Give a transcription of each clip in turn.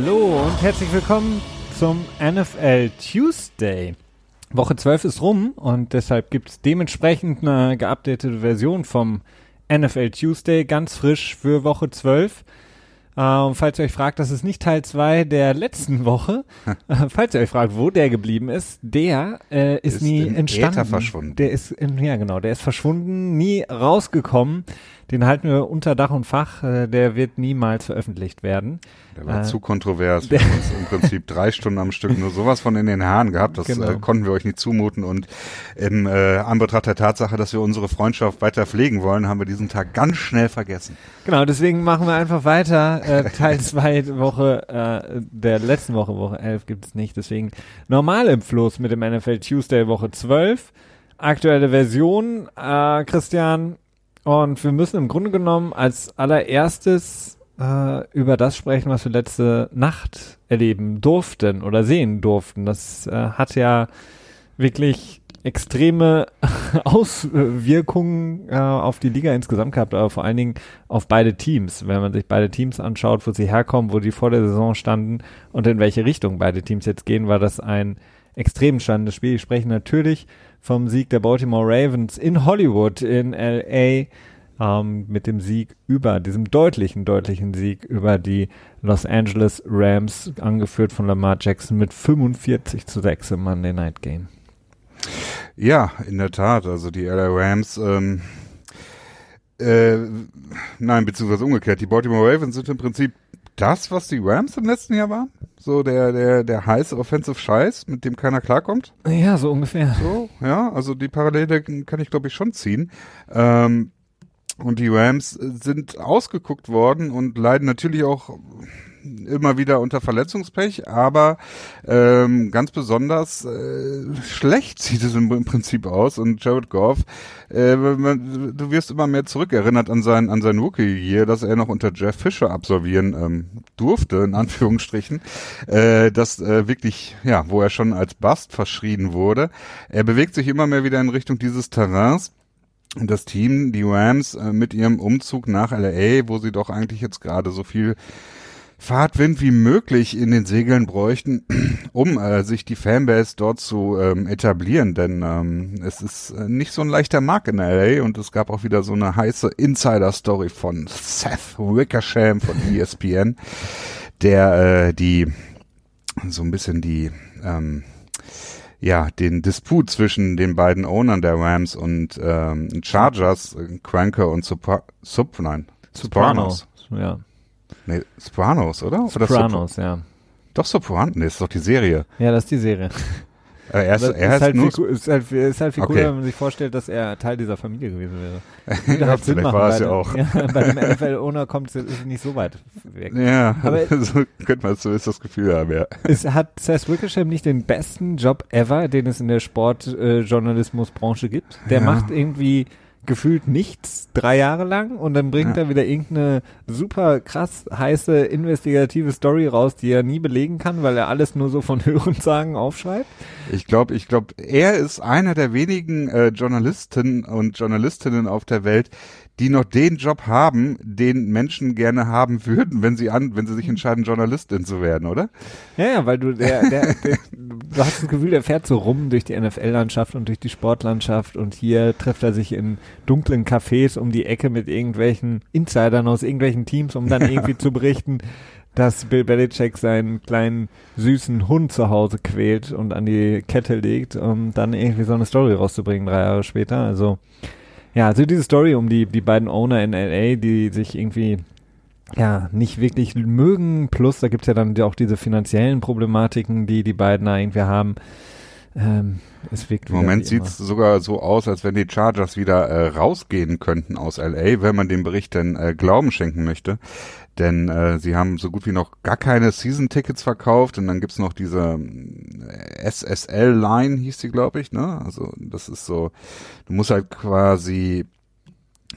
Hallo und herzlich willkommen zum NFL Tuesday. Woche 12 ist rum und deshalb gibt es dementsprechend eine geupdatete Version vom NFL Tuesday, ganz frisch für Woche 12. Ähm, falls ihr euch fragt, das ist nicht Teil 2 der letzten Woche. äh, falls ihr euch fragt, wo der geblieben ist, der äh, ist, Ist nie entstanden. Äther verschwunden. Der ist, in, ja genau, der ist verschwunden, nie rausgekommen. Den halten wir unter Dach und Fach. Äh, der wird niemals veröffentlicht werden. Der war Äh, zu kontrovers. Wir haben uns im Prinzip drei Stunden am Stück nur sowas von in den Haaren gehabt. Das Genau. äh, konnten wir euch nicht zumuten. Und im äh, Anbetracht der Tatsache, dass wir unsere Freundschaft weiter pflegen wollen, haben wir diesen Tag ganz schnell vergessen. Genau, deswegen machen wir einfach weiter. Äh, Teil 2 Woche, äh, der letzten Woche, Woche 11 gibt es nicht. Deswegen normal im Fluss mit dem NFL Tuesday Woche 12. Aktuelle Version, äh, Christian. Und wir müssen im Grunde genommen als allererstes äh, über das sprechen, was wir letzte Nacht erleben durften oder sehen durften. Das äh, hat ja wirklich extreme Auswirkungen äh, auf die Liga insgesamt gehabt, aber vor allen Dingen auf beide Teams. Wenn man sich beide Teams anschaut, wo sie herkommen, wo die vor der Saison standen und in welche Richtung beide Teams jetzt gehen, war das ein extrem spannendes Spiel. Ich spreche natürlich vom Sieg der Baltimore Ravens in Hollywood in LA ähm, mit dem Sieg über, diesem deutlichen, deutlichen Sieg über die Los Angeles Rams, angeführt von Lamar Jackson mit 45 zu 6 im Monday Night Game. Ja, in der Tat. Also die LA Rams, ähm, äh, nein, beziehungsweise umgekehrt. Die Baltimore Ravens sind im Prinzip das, was die Rams im letzten Jahr waren. So der, der, der heiße Offensive Scheiß, mit dem keiner klarkommt. Ja, so ungefähr. So, ja, also die Parallele kann ich glaube ich schon ziehen. Ähm, und die Rams sind ausgeguckt worden und leiden natürlich auch immer wieder unter Verletzungspech, aber ähm, ganz besonders äh, schlecht sieht es im, im Prinzip aus. Und Jared Goff, äh, man, du wirst immer mehr zurückerinnert an sein an sein Rookie-Year, dass er noch unter Jeff Fisher absolvieren ähm, durfte, in Anführungsstrichen, äh, das äh, wirklich, ja, wo er schon als Bust verschrien wurde. Er bewegt sich immer mehr wieder in Richtung dieses Terrains. Und das Team, die Rams, äh, mit ihrem Umzug nach LA, wo sie doch eigentlich jetzt gerade so viel Fahrtwind wie möglich in den Segeln bräuchten, um äh, sich die Fanbase dort zu ähm, etablieren, denn ähm, es ist äh, nicht so ein leichter Markt in LA und es gab auch wieder so eine heiße Insider-Story von Seth Wickersham von ESPN, der äh, die so ein bisschen die ähm, ja, den Disput zwischen den beiden Ownern der Rams und ähm, Chargers, äh, Cranker und Sopra Sop, nein, Sopranos. Ja. Nee, Sopranos, oder? Oder Sopranos, ja. Sopra doch Sopranos, nee, ist doch die Serie. Ja, das ist die Serie. Äh, er ist, er ist, halt nur viel, ist, halt, ist halt viel Okay. cooler, wenn man sich vorstellt, dass er Teil dieser Familie gewesen wäre. Ja, halt Sinn vielleicht machen, war es ja auch. Ja, bei dem NFL-Owner kommt es nicht so weit weg. Ja, Aber- so könnte man so ist das Gefühl haben, ja. Es hat Seth Wickersham nicht den besten Job ever, den es in der Sportjournalismusbranche gibt. Der Ja. macht irgendwie gefühlt nichts drei Jahre lang und dann bringt Ja. er wieder irgendeine super krass heiße investigative Story raus, die er nie belegen kann, weil er alles nur so von Hörensagen aufschreibt. Ich glaube, ich glaube, er ist einer der wenigen äh, Journalisten und Journalistinnen auf der Welt, die noch den Job haben, den Menschen gerne haben würden, wenn sie an, wenn sie sich entscheiden, Journalistin zu werden, oder? Ja, ja, weil du, der, der, der, du hast das Gefühl, der fährt so rum durch die NFL-Landschaft und durch die Sportlandschaft und hier trifft er sich in dunklen Cafés um die Ecke mit irgendwelchen Insidern aus irgendwelchen Teams, um dann irgendwie zu berichten, dass Bill Belichick seinen kleinen süßen Hund zu Hause quält und an die Kette legt, um dann irgendwie so eine Story rauszubringen drei Jahre später. Also ja, also diese Story um die, die beiden Owner in LA, die sich irgendwie ja, nicht wirklich mögen. Plus, da gibt's ja dann auch diese finanziellen Problematiken, die die beiden da irgendwie haben. Ähm, es wirkt Im Moment wie sieht immer. es sogar so aus, als wenn die Chargers wieder äh, rausgehen könnten aus LA, wenn man dem Bericht denn äh, Glauben schenken möchte. Denn äh, sie haben so gut wie noch gar keine Season-Tickets verkauft und dann gibt's noch diese ähm, SSL-Line, hieß die, glaube ich, ne? Also das ist so, du musst halt quasi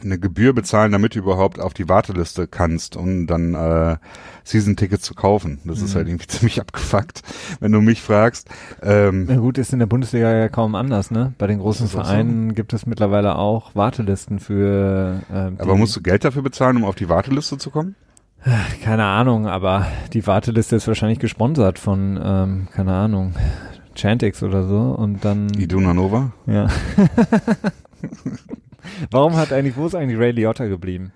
eine Gebühr bezahlen, damit du überhaupt auf die Warteliste kannst, um dann äh, Season-Tickets zu kaufen. Das ist Mhm. halt irgendwie ziemlich abgefuckt, wenn du mich fragst. Ähm, Na gut, ist in der Bundesliga ja kaum anders, ne? Bei den großen Ist auch so? Vereinen gibt es mittlerweile auch Wartelisten für ähm, aber musst du Geld dafür bezahlen, um auf die Warteliste zu kommen? Keine Ahnung, aber die Warteliste ist wahrscheinlich gesponsert von, ähm, keine Ahnung, Chantix oder so und dann. Iduna Nova? Ja. Warum hat eigentlich, wo ist eigentlich Ray Liotta geblieben?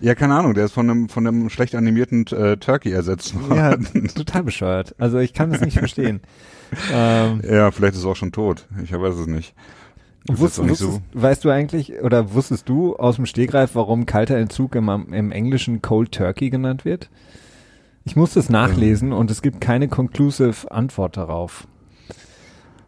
Ja, keine Ahnung, der ist von einem, von einem schlecht animierten äh, Turkey ersetzt worden. Ja, total bescheuert. Also ich kann das nicht verstehen. ähm, ja, vielleicht ist er auch schon tot. Ich weiß es nicht. Wusst, wusstest, so. Weißt du eigentlich, oder wusstest du aus dem Stegreif, warum kalter Entzug im, im Englischen Cold Turkey genannt wird? Ich musste es nachlesen ähm. und es gibt keine conclusive Antwort darauf.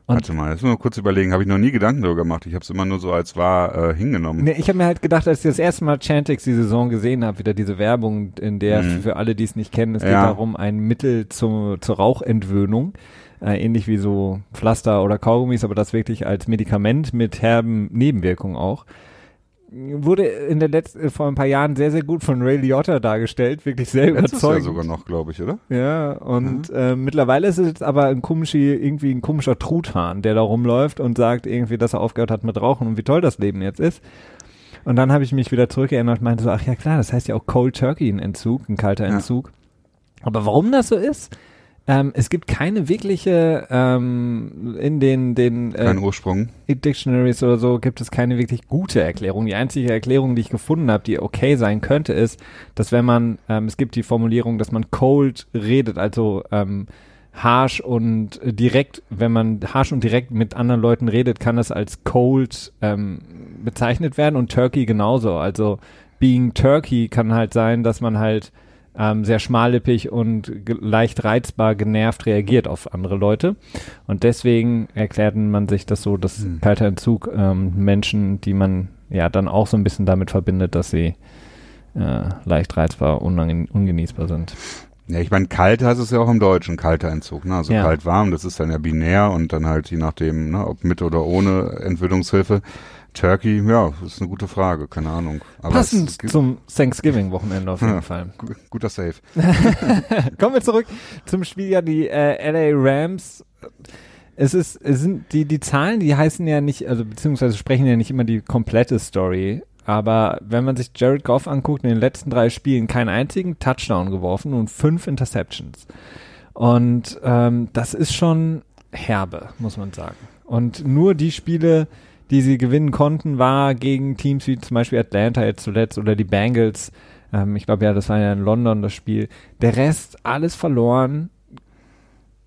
Und Warte mal, jetzt mal kurz überlegen, habe ich noch nie Gedanken darüber gemacht. Ich habe es immer nur so als wahr äh, hingenommen. Nee, ich habe mir halt gedacht, als ich das erste Mal Chantix die Saison gesehen habe, wieder diese Werbung, in der mhm. für alle, die es nicht kennen, es ja. geht darum, ein Mittel zu, zur Rauchentwöhnung, äh, ähnlich wie so Pflaster oder Kaugummis, aber das wirklich als Medikament mit herben Nebenwirkungen auch wurde in der letzten vor ein paar Jahren sehr sehr gut von Ray Liotta dargestellt, wirklich sehr Letztes überzeugend. Jahr sogar noch, glaube ich, oder? Ja, und mhm. äh, mittlerweile ist es jetzt aber ein komischer irgendwie ein komischer Truthahn, der da rumläuft und sagt irgendwie, dass er aufgehört hat mit Rauchen und wie toll das Leben jetzt ist. Und dann habe ich mich wieder zurückerinnert und meinte so, ach ja klar, das heißt ja auch Cold Turkey ein Entzug, ein kalter Entzug. Ja. Aber warum das so ist? Ähm, es gibt keine wirkliche ähm, in den den äh, Kein Ursprung. Dictionaries oder so gibt es keine wirklich gute Erklärung. Die einzige Erklärung, die ich gefunden habe, die okay sein könnte, ist, dass wenn man ähm, es gibt die Formulierung, dass man cold redet, also ähm, harsh und direkt, wenn man harsh und direkt mit anderen Leuten redet, kann das als cold ähm, bezeichnet werden und Turkey genauso. Also being Turkey kann halt sein, dass man halt ähm, sehr schmallippig und leicht reizbar genervt reagiert auf andere Leute. Und deswegen erklärte man sich das so, dass mhm. kalter Entzug ähm, Menschen, die man ja dann auch so ein bisschen damit verbindet, dass sie äh, leicht reizbar, ungenießbar sind. Ja, ich meine, kalt heißt es ja auch im Deutschen, kalter Entzug, ne? Also ja. kalt warm, das ist dann ja binär und dann halt je nachdem, ne, ob mit oder ohne Entwöhnungshilfe. Turkey, ja, ist eine gute Frage, keine Ahnung. Aber Passend zum Thanksgiving-Wochenende auf jeden ja, Fall. Guter Save. Kommen wir zurück zum Spiel, ja, die äh, LA Rams. Es ist, es sind die, die Zahlen, die heißen ja nicht, also beziehungsweise sprechen ja nicht immer die komplette Story. Aber wenn man sich Jared Goff anguckt, in den letzten drei Spielen keinen einzigen Touchdown geworfen und fünf Interceptions. Und ähm, das ist schon herbe, muss man sagen. Und nur die Spiele, die sie gewinnen konnten, war gegen Teams wie zum Beispiel Atlanta jetzt zuletzt oder die Bengals. Ähm, ich glaube ja, das war ja in London das Spiel. Der Rest alles verloren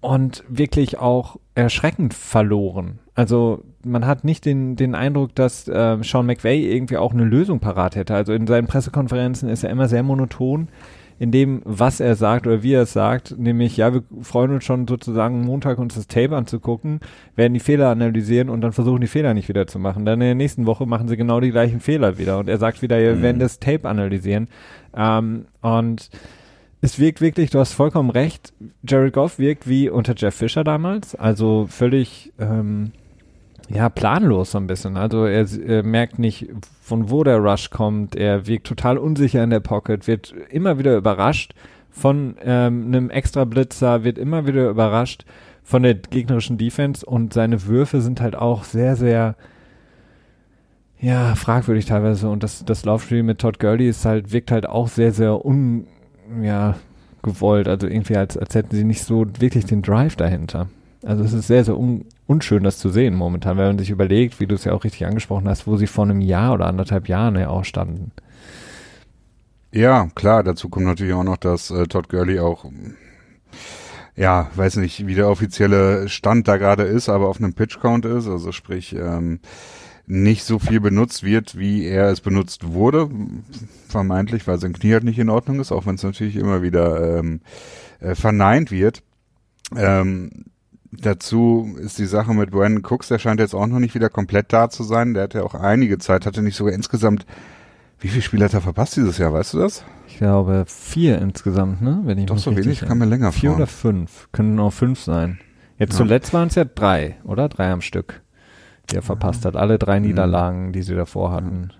und wirklich auch erschreckend verloren. Also man hat nicht den, den Eindruck, dass äh, Sean McVay irgendwie auch eine Lösung parat hätte. Also in seinen Pressekonferenzen ist er immer sehr monoton in dem, was er sagt oder wie er es sagt, nämlich, ja, wir freuen uns schon sozusagen Montag uns das Tape anzugucken, werden die Fehler analysieren und dann versuchen die Fehler nicht wieder zu machen. Dann in der nächsten Woche machen sie genau die gleichen Fehler wieder und er sagt wieder, wir mhm. werden das Tape analysieren. Ähm, und es wirkt wirklich, du hast vollkommen recht, Jared Goff wirkt wie unter Jeff Fisher damals, also völlig ähm, ja, planlos so ein bisschen. Also er, er, merkt nicht, von wo der Rush kommt. Er wirkt total unsicher in der Pocket, wird immer wieder überrascht von ähm, einem Extra-Blitzer, wird immer wieder überrascht von der gegnerischen Defense und seine Würfe sind halt auch sehr, sehr ja, fragwürdig teilweise. Und das, das Laufspiel mit Todd Gurley ist halt, wirkt halt auch sehr, sehr un, ja, gewollt. Also irgendwie als, als hätten sie nicht so wirklich den Drive dahinter. Also es ist sehr, sehr un unschön, das zu sehen momentan, wenn man sich überlegt, wie du es ja auch richtig angesprochen hast, wo sie vor einem Jahr oder anderthalb Jahren ja auch standen. Ja, klar, dazu kommt natürlich auch noch, dass äh, Todd Gurley auch ja, weiß nicht, wie der offizielle Stand da gerade ist, aber auf einem Pitch-Count ist, also sprich, ähm, nicht so viel benutzt wird, wie er es benutzt wurde, vermeintlich, weil sein Knie halt nicht in Ordnung ist, auch wenn es natürlich immer wieder ähm, äh, verneint wird. Ähm, Dazu ist die Sache mit Brandon Cooks, der scheint jetzt auch noch nicht wieder komplett da zu sein. Der hat ja auch einige Zeit, hatte nicht sogar insgesamt, wie viele Spiele hat er verpasst dieses Jahr, weißt du das? Ich glaube vier insgesamt, ne? Wenn ich Doch so wenig, kann mir länger Vier vor. oder fünf, können auch fünf sein. Jetzt ja. zuletzt waren es ja drei, oder? Drei am Stück, die er verpasst hat. Alle drei mhm. Niederlagen, die sie davor hatten.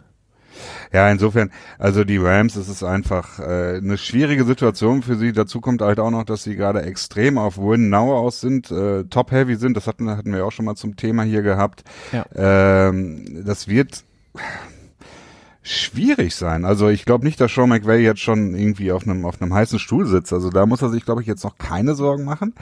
Ja, insofern, also die Rams, es ist einfach äh, eine schwierige Situation für sie. Dazu kommt halt auch noch, dass sie gerade extrem auf Win Now aus sind, äh, top-heavy sind. Das hatten, hatten wir auch schon mal zum Thema hier gehabt. Ja. Ähm, das wird schwierig sein. Also ich glaube nicht, dass Sean McVay jetzt schon irgendwie auf einem auf einem heißen Stuhl sitzt. Also da muss er sich, glaube ich, jetzt noch keine Sorgen machen.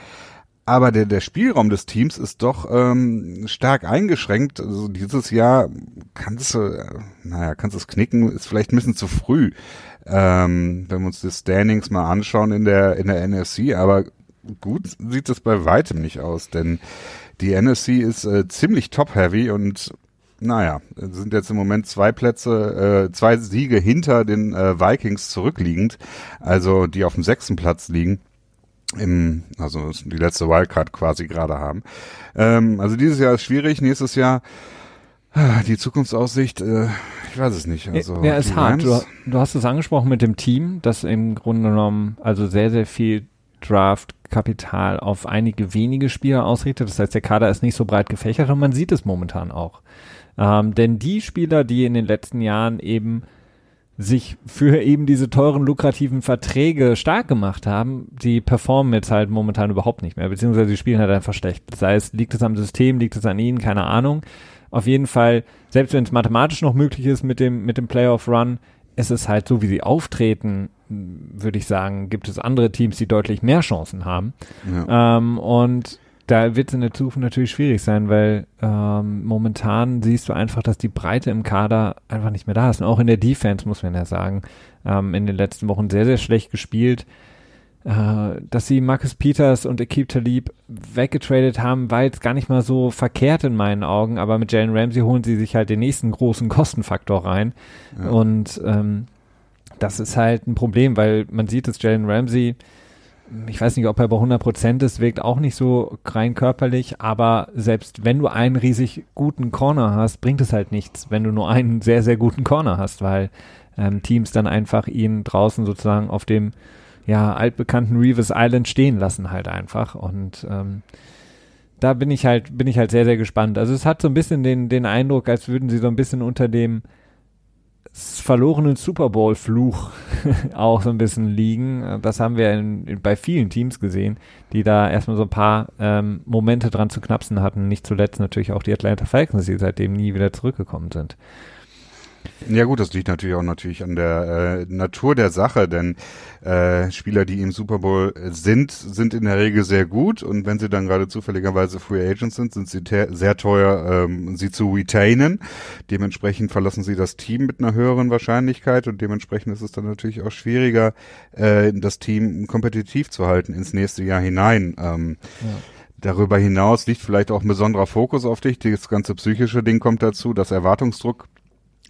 Aber der, der Spielraum des Teams ist doch ähm, stark eingeschränkt. Also dieses Jahr kannst du, äh, naja, kannst es knicken, ist vielleicht ein bisschen zu früh, ähm, wenn wir uns die Standings mal anschauen in der, in der NFC. Aber gut sieht es bei weitem nicht aus, denn die NFC ist äh, ziemlich top-heavy und naja, sind jetzt im Moment zwei Plätze, äh, zwei Siege hinter den äh, Vikings zurückliegend, also die auf dem sechsten Platz liegen im, also die letzte Wildcard quasi gerade haben. Ähm, also dieses Jahr ist schwierig, nächstes Jahr ah, die Zukunftsaussicht, äh, ich weiß es nicht. Also ja, ist hart. Du, du, hast es angesprochen mit dem Team, das im Grunde genommen also sehr, sehr viel Draft-Kapital auf einige wenige Spieler ausrichtet. Das heißt, der Kader ist nicht so breit gefächert und man sieht es momentan auch. Ähm, denn die Spieler, die in den letzten Jahren eben sich für eben diese teuren, lukrativen Verträge stark gemacht haben, die performen jetzt halt momentan überhaupt nicht mehr, beziehungsweise die spielen halt einfach schlecht. Das heißt, liegt es am System, liegt es an ihnen, keine Ahnung. Auf jeden Fall, selbst wenn es mathematisch noch möglich ist mit dem, mit dem Playoff-Run, ist es halt so, wie sie auftreten, würde ich sagen, gibt es andere Teams, die deutlich mehr Chancen haben. Ja. Ähm, und da wird es in der Zukunft natürlich schwierig sein, weil ähm, momentan siehst du einfach, dass die Breite im Kader einfach nicht mehr da ist. Und auch in der Defense, muss man ja sagen, ähm, in den letzten Wochen sehr, sehr schlecht gespielt. Äh, dass sie Marcus Peters und Ekip Talib weggetradet haben, war jetzt gar nicht mal so verkehrt in meinen Augen, aber mit Jalen Ramsey holen sie sich halt den nächsten großen Kostenfaktor rein. Ja. Und ähm, das ist halt ein Problem, weil man sieht, dass Jalen Ramsey ich weiß nicht, ob er bei 100 Prozent ist, wirkt auch nicht so rein körperlich, aber selbst wenn du einen riesig guten Corner hast, bringt es halt nichts, wenn du nur einen sehr, sehr guten Corner hast, weil ähm, Teams dann einfach ihn draußen sozusagen auf dem ja, altbekannten Reeves Island stehen lassen halt einfach und ähm, da bin ich halt, bin ich halt sehr, sehr gespannt. Also es hat so ein bisschen den, den Eindruck, als würden sie so ein bisschen unter dem verlorenen Super Bowl Fluch auch so ein bisschen liegen. Das haben wir in, in, bei vielen Teams gesehen, die da erstmal so ein paar ähm, Momente dran zu knapsen hatten. Nicht zuletzt natürlich auch die Atlanta Falcons, die seitdem nie wieder zurückgekommen sind. Ja gut, das liegt natürlich auch natürlich an der äh, Natur der Sache, denn äh, Spieler, die im Super Bowl sind, sind in der Regel sehr gut und wenn sie dann gerade zufälligerweise Free Agents sind, sind sie sehr teuer, ähm, sie zu retainen. Dementsprechend verlassen sie das Team mit einer höheren Wahrscheinlichkeit und dementsprechend ist es dann natürlich auch schwieriger, äh, das Team kompetitiv zu halten ins nächste Jahr hinein. Ähm, ja. Darüber hinaus liegt vielleicht auch ein besonderer Fokus auf dich. Das ganze psychische Ding kommt dazu, das Erwartungsdruck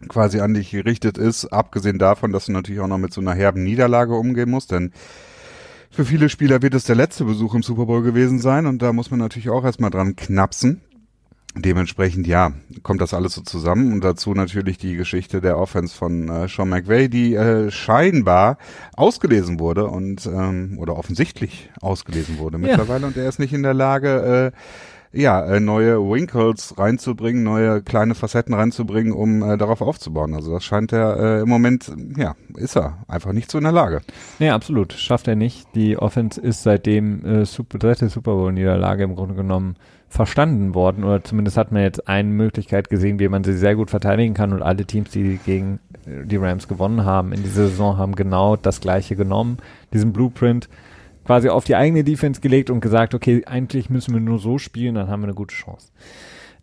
quasi an dich gerichtet ist, abgesehen davon, dass du natürlich auch noch mit so einer herben Niederlage umgehen musst, denn für viele Spieler wird es der letzte Besuch im Super Bowl gewesen sein und da muss man natürlich auch erstmal dran knapsen. Dementsprechend, ja, kommt das alles so zusammen und dazu natürlich die Geschichte der Offense von äh, Sean McVay, die äh, scheinbar ausgelesen wurde und ähm, oder offensichtlich ausgelesen wurde mittlerweile ja. und er ist nicht in der Lage, äh, ja, äh, neue Winkles reinzubringen, neue kleine Facetten reinzubringen, um äh, darauf aufzubauen. Also das scheint er äh, im Moment, ja, ist er einfach nicht so in der Lage. Nee, absolut. Schafft er nicht. Die Offense ist seitdem äh, Super, dritte Super Bowl-Niederlage im Grunde genommen verstanden worden oder zumindest hat man jetzt eine Möglichkeit gesehen, wie man sie sehr gut verteidigen kann und alle Teams, die gegen äh, die Rams gewonnen haben in dieser Saison, haben genau das gleiche genommen, diesen Blueprint quasi auf die eigene Defense gelegt und gesagt, okay, eigentlich müssen wir nur so spielen, dann haben wir eine gute Chance.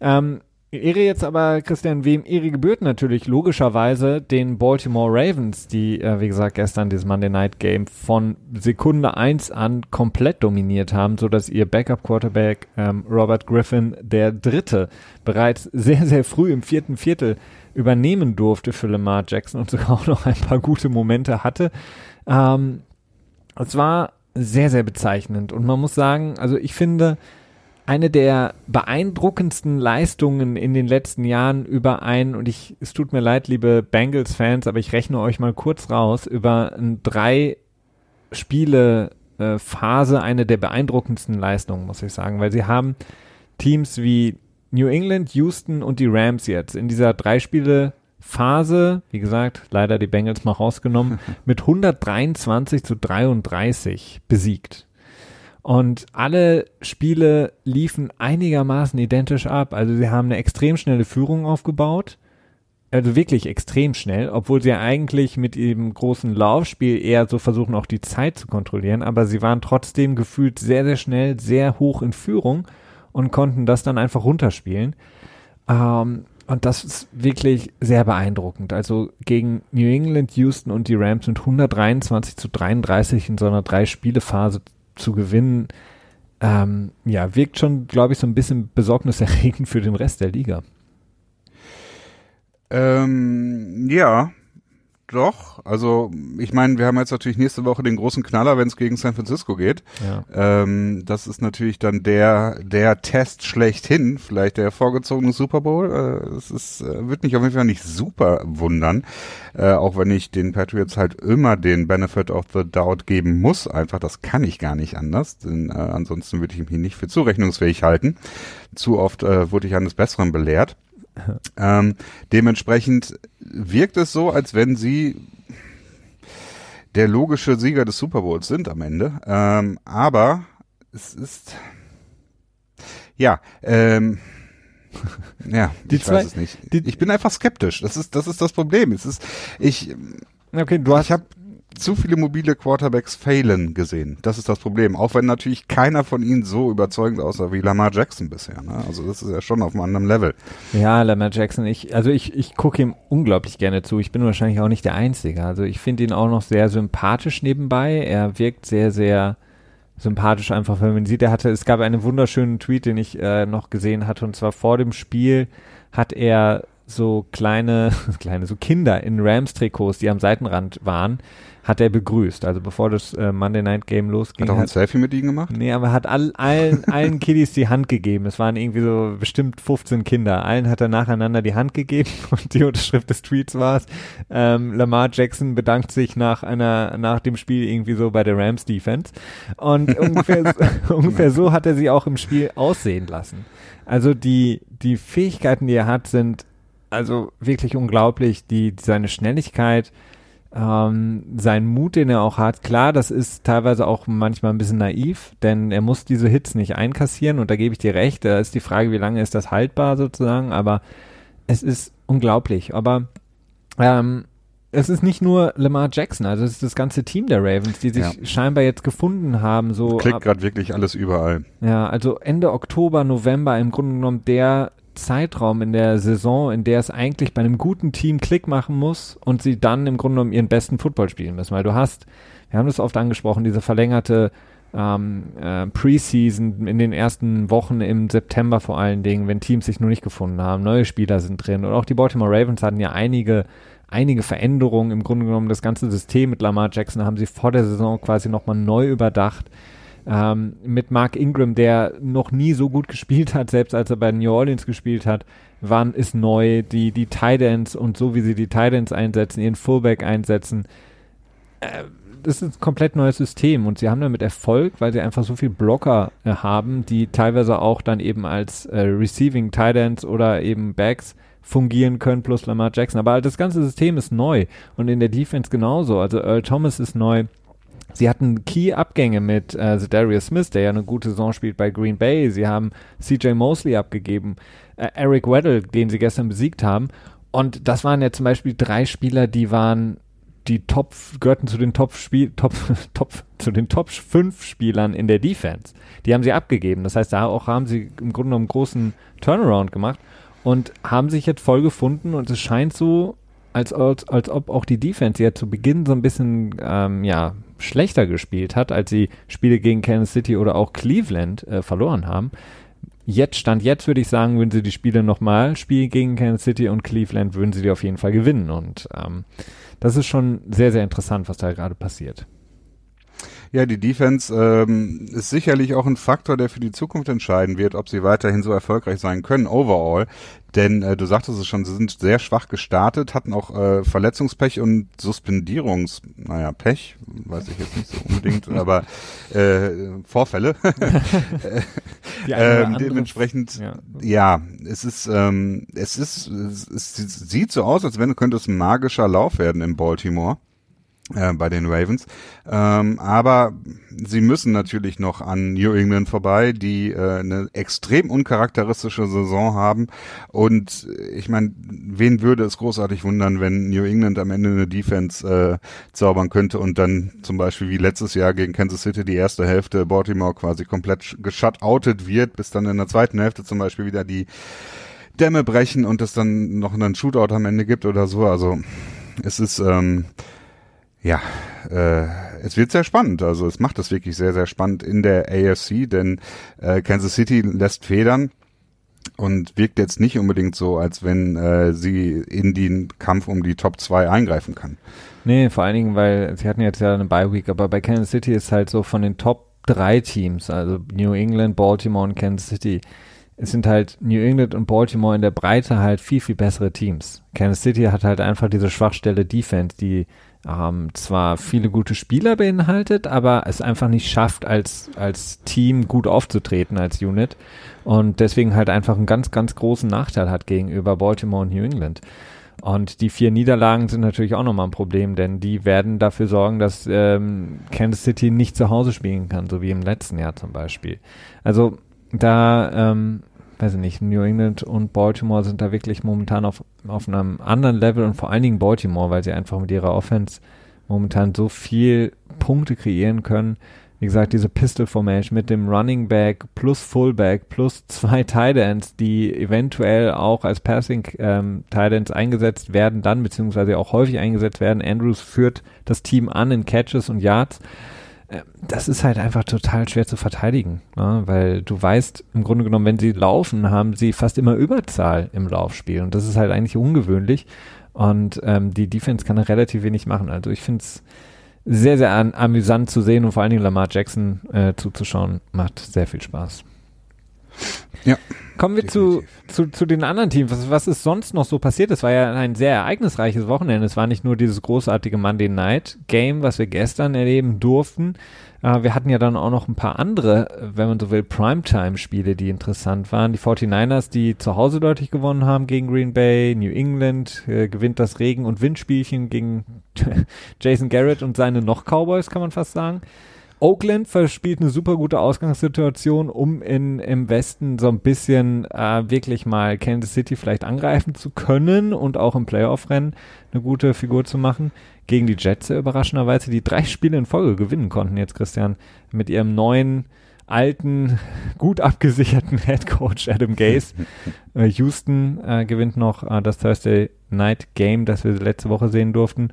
Ähm, Ehre jetzt aber, Christian, wem Ehre gebührt natürlich logischerweise den Baltimore Ravens, die, äh, wie gesagt, gestern dieses Monday Night Game von Sekunde eins an komplett dominiert haben, so dass ihr Backup Quarterback ähm, Robert Griffin der Dritte bereits sehr, sehr früh im vierten Viertel übernehmen durfte für Lamar Jackson und sogar auch noch ein paar gute Momente hatte. Ähm, es war sehr, sehr bezeichnend. Und man muss sagen, also ich finde, eine der beeindruckendsten Leistungen in den letzten Jahren über ein, und ich, es tut mir leid, liebe Bengals-Fans, aber ich rechne euch mal kurz raus, über ein drei Spiele äh, eine der beeindruckendsten Leistungen, muss ich sagen, weil sie haben Teams wie New England, Houston und die Rams jetzt in dieser drei Spiele Phase, wie gesagt, leider die Bengals mal rausgenommen, mit 123 zu 33 besiegt. Und alle Spiele liefen einigermaßen identisch ab. Also sie haben eine extrem schnelle Führung aufgebaut, also wirklich extrem schnell, obwohl sie eigentlich mit ihrem großen Laufspiel eher so versuchen, auch die Zeit zu kontrollieren, aber sie waren trotzdem gefühlt sehr, sehr schnell, sehr hoch in Führung und konnten das dann einfach runterspielen. Ähm, und das ist wirklich sehr beeindruckend. Also gegen New England, Houston und die Rams mit 123 zu 33 in so einer Drei-Spiele-Phase zu gewinnen, ähm, ja, wirkt schon, glaube ich, so ein bisschen besorgniserregend für den Rest der Liga. Ähm, ja, doch. Also ich meine, wir haben jetzt natürlich nächste Woche den großen Knaller, wenn es gegen San Francisco geht. Ja. Ähm, das ist natürlich dann der der Test schlechthin, vielleicht der vorgezogene Super Bowl. Äh, es ist, äh, wird mich auf jeden Fall nicht super wundern, äh, auch wenn ich den Patriots halt immer den Benefit of the Doubt geben muss. Einfach, das kann ich gar nicht anders, denn äh, ansonsten würde ich mich nicht für zurechnungsfähig halten. Zu oft äh, wurde ich eines Besseren belehrt. Ähm, dementsprechend wirkt es so, als wenn sie der logische Sieger des Super Bowls sind am Ende. Ähm, aber es ist ja, ähm, ja, die ich zwei, weiß es nicht. Ich bin einfach skeptisch. Das ist das ist das Problem. Es ist ich Okay, du hast ich habe zu viele mobile Quarterbacks failen gesehen. Das ist das Problem. Auch wenn natürlich keiner von ihnen so überzeugend aussah wie Lamar Jackson bisher. Ne? Also das ist ja schon auf einem anderen Level. Ja, Lamar Jackson, ich, also ich, ich gucke ihm unglaublich gerne zu. Ich bin wahrscheinlich auch nicht der Einzige. Also ich finde ihn auch noch sehr sympathisch nebenbei. Er wirkt sehr, sehr sympathisch einfach, wenn man sieht, er hatte, es gab einen wunderschönen Tweet, den ich äh, noch gesehen hatte, und zwar vor dem Spiel hat er so kleine, kleine, so Kinder in Rams-Trikots, die am Seitenrand waren, hat er begrüßt. Also bevor das äh, Monday Night Game losging. Hat er auch ein Selfie mit ihnen gemacht? Nee, aber hat all, allen, allen Kiddies die Hand gegeben. Es waren irgendwie so bestimmt 15 Kinder. Allen hat er nacheinander die Hand gegeben und die Unterschrift des Tweets war es. Ähm, Lamar Jackson bedankt sich nach einer, nach dem Spiel irgendwie so bei der Rams Defense. Und ungefähr, ungefähr so hat er sie auch im Spiel aussehen lassen. Also die, die Fähigkeiten, die er hat, sind also wirklich unglaublich. Die, seine Schnelligkeit, ähm, sein Mut, den er auch hat, klar, das ist teilweise auch manchmal ein bisschen naiv, denn er muss diese Hits nicht einkassieren und da gebe ich dir recht, da ist die Frage, wie lange ist das haltbar sozusagen, aber es ist unglaublich, aber ähm, es ist nicht nur Lamar Jackson, also es ist das ganze Team der Ravens, die sich ja. scheinbar jetzt gefunden haben. So klickt gerade wirklich alles überall. Ja, also Ende Oktober, November im Grunde genommen der Zeitraum in der Saison, in der es eigentlich bei einem guten Team Klick machen muss und sie dann im Grunde genommen ihren besten Football spielen müssen. Weil du hast, wir haben das oft angesprochen, diese verlängerte ähm, äh, Preseason in den ersten Wochen im September vor allen Dingen, wenn Teams sich nur nicht gefunden haben, neue Spieler sind drin. Und auch die Baltimore Ravens hatten ja einige einige Veränderungen im Grunde genommen. Das ganze System mit Lamar Jackson haben sie vor der Saison quasi nochmal neu überdacht ähm, mit Mark Ingram, der noch nie so gut gespielt hat, selbst als er bei New Orleans gespielt hat, waren, ist neu. Die, die Tidans und so wie sie die Tidans einsetzen, ihren Fullback einsetzen, äh, das ist ein komplett neues System und sie haben damit Erfolg, weil sie einfach so viel Blocker äh, haben, die teilweise auch dann eben als äh, Receiving Tidans oder eben Backs fungieren können plus Lamar Jackson. Aber das ganze System ist neu und in der Defense genauso. Also Earl Thomas ist neu. Sie hatten Key-Abgänge mit äh, Darius Smith, der ja eine gute Saison spielt bei Green Bay. Sie haben CJ Mosley abgegeben, äh, Eric Weddle, den sie gestern besiegt haben. Und das waren ja zum Beispiel drei Spieler, die waren die Top, gehörten zu den Top Spiel, Top, Top, zu den Top 5 Spielern in der Defense. Die haben sie abgegeben. Das heißt, da auch haben sie im Grunde genommen einen großen Turnaround gemacht und haben sich jetzt voll gefunden und es scheint so, als, als, als ob auch die Defense ja zu Beginn so ein bisschen, ähm, ja, schlechter gespielt hat, als sie Spiele gegen Kansas City oder auch Cleveland äh, verloren haben. Jetzt, Stand jetzt würde ich sagen, würden sie die Spiele nochmal spielen gegen Kansas City und Cleveland, würden sie die auf jeden Fall gewinnen. Und ähm, das ist schon sehr, sehr interessant, was da gerade passiert. Ja, die Defense ähm, ist sicherlich auch ein Faktor, der für die Zukunft entscheiden wird, ob sie weiterhin so erfolgreich sein können, overall. Denn äh, du sagtest es schon, sie sind sehr schwach gestartet, hatten auch äh, Verletzungspech und Suspendierungs, naja, Pech, weiß ich jetzt nicht so unbedingt, aber äh, Vorfälle. ähm, dementsprechend, ja. ja, es ist, ähm, es ist, es, es sieht so aus, als wenn könnte es ein magischer Lauf werden in Baltimore. Äh, bei den Ravens. Ähm, aber sie müssen natürlich noch an New England vorbei, die äh, eine extrem uncharakteristische Saison haben. Und ich meine, wen würde es großartig wundern, wenn New England am Ende eine Defense äh, zaubern könnte und dann zum Beispiel wie letztes Jahr gegen Kansas City die erste Hälfte Baltimore quasi komplett geschutoutet wird, bis dann in der zweiten Hälfte zum Beispiel wieder die Dämme brechen und es dann noch einen Shootout am Ende gibt oder so. Also es ist ähm, ja, äh, es wird sehr spannend. Also es macht es wirklich sehr, sehr spannend in der AFC, denn äh, Kansas City lässt Federn und wirkt jetzt nicht unbedingt so, als wenn äh, sie in den Kampf um die Top 2 eingreifen kann. Nee, vor allen Dingen, weil sie hatten jetzt ja eine Bye Week, aber bei Kansas City ist halt so von den Top 3 Teams, also New England, Baltimore und Kansas City, es sind halt New England und Baltimore in der Breite halt viel, viel bessere Teams. Kansas City hat halt einfach diese Schwachstelle Defense, die ähm, zwar viele gute Spieler beinhaltet, aber es einfach nicht schafft, als, als Team gut aufzutreten, als Unit. Und deswegen halt einfach einen ganz, ganz großen Nachteil hat gegenüber Baltimore und New England. Und die vier Niederlagen sind natürlich auch nochmal ein Problem, denn die werden dafür sorgen, dass ähm, Kansas City nicht zu Hause spielen kann, so wie im letzten Jahr zum Beispiel. Also da ähm, weiß ich nicht, New England und Baltimore sind da wirklich momentan auf, auf einem anderen Level und vor allen Dingen Baltimore, weil sie einfach mit ihrer Offense momentan so viel Punkte kreieren können. Wie gesagt, diese Pistol Formation mit dem Running Back plus Fullback plus zwei Tight Ends, die eventuell auch als Passing ähm, Tight Ends eingesetzt werden, dann beziehungsweise auch häufig eingesetzt werden. Andrews führt das Team an in Catches und Yards. Äh, das ist halt einfach total schwer zu verteidigen, ne? weil du weißt, im Grunde genommen, wenn sie laufen, haben sie fast immer Überzahl im Laufspiel und das ist halt eigentlich ungewöhnlich und ähm, die Defense kann relativ wenig machen. Also ich finde es sehr, sehr an, amüsant zu sehen und vor allen Dingen Lamar Jackson äh, zuzuschauen, macht sehr viel Spaß. Ja. Kommen wir zu, zu, zu den anderen Teams. Was, was ist sonst noch so passiert? Es war ja ein sehr ereignisreiches Wochenende. Es war nicht nur dieses großartige Monday Night Game, was wir gestern erleben durften. Äh, wir hatten ja dann auch noch ein paar andere, wenn man so will, Primetime-Spiele, die interessant waren. Die 49ers, die zu Hause deutlich gewonnen haben gegen Green Bay. New England äh, gewinnt das Regen- und Windspielchen gegen Jason Garrett und seine noch Cowboys, kann man fast sagen. Oakland verspielt eine super gute Ausgangssituation, um in, im Westen so ein bisschen äh, wirklich mal Kansas City vielleicht angreifen zu können und auch im Playoff-Rennen eine gute Figur zu machen. Gegen die Jets überraschenderweise, die drei Spiele in Folge gewinnen konnten jetzt, Christian, mit ihrem neuen alten, gut abgesicherten Head Coach Adam Gase. äh, Houston äh, gewinnt noch äh, das Thursday Night Game, das wir letzte Woche sehen durften.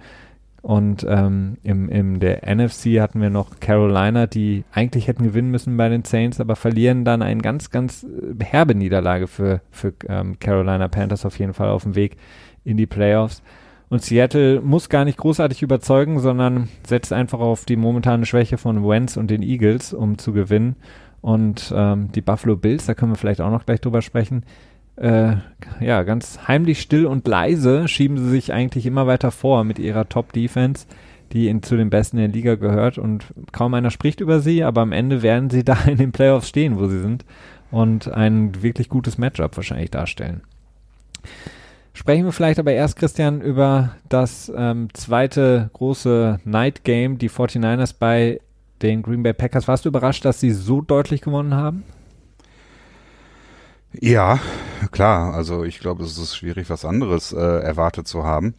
Und ähm, im, im der NFC hatten wir noch Carolina, die eigentlich hätten gewinnen müssen bei den Saints, aber verlieren dann eine ganz, ganz äh, herbe Niederlage für, für ähm, Carolina Panthers auf jeden Fall auf dem Weg in die Playoffs. Und Seattle muss gar nicht großartig überzeugen, sondern setzt einfach auf die momentane Schwäche von Wentz und den Eagles, um zu gewinnen. Und ähm, die Buffalo Bills, da können wir vielleicht auch noch gleich drüber sprechen, äh, ja, ganz heimlich still und leise schieben sie sich eigentlich immer weiter vor mit ihrer Top-Defense, die in, zu den Besten der Liga gehört und kaum einer spricht über sie, aber am Ende werden sie da in den Playoffs stehen, wo sie sind und ein wirklich gutes Matchup wahrscheinlich darstellen. Sprechen wir vielleicht aber erst, Christian, über das ähm, zweite große Night Game, die 49ers bei den Green Bay Packers. Warst du überrascht, dass sie so deutlich gewonnen haben? Ja, klar. Also ich glaube, es ist schwierig, was anderes äh, erwartet zu haben.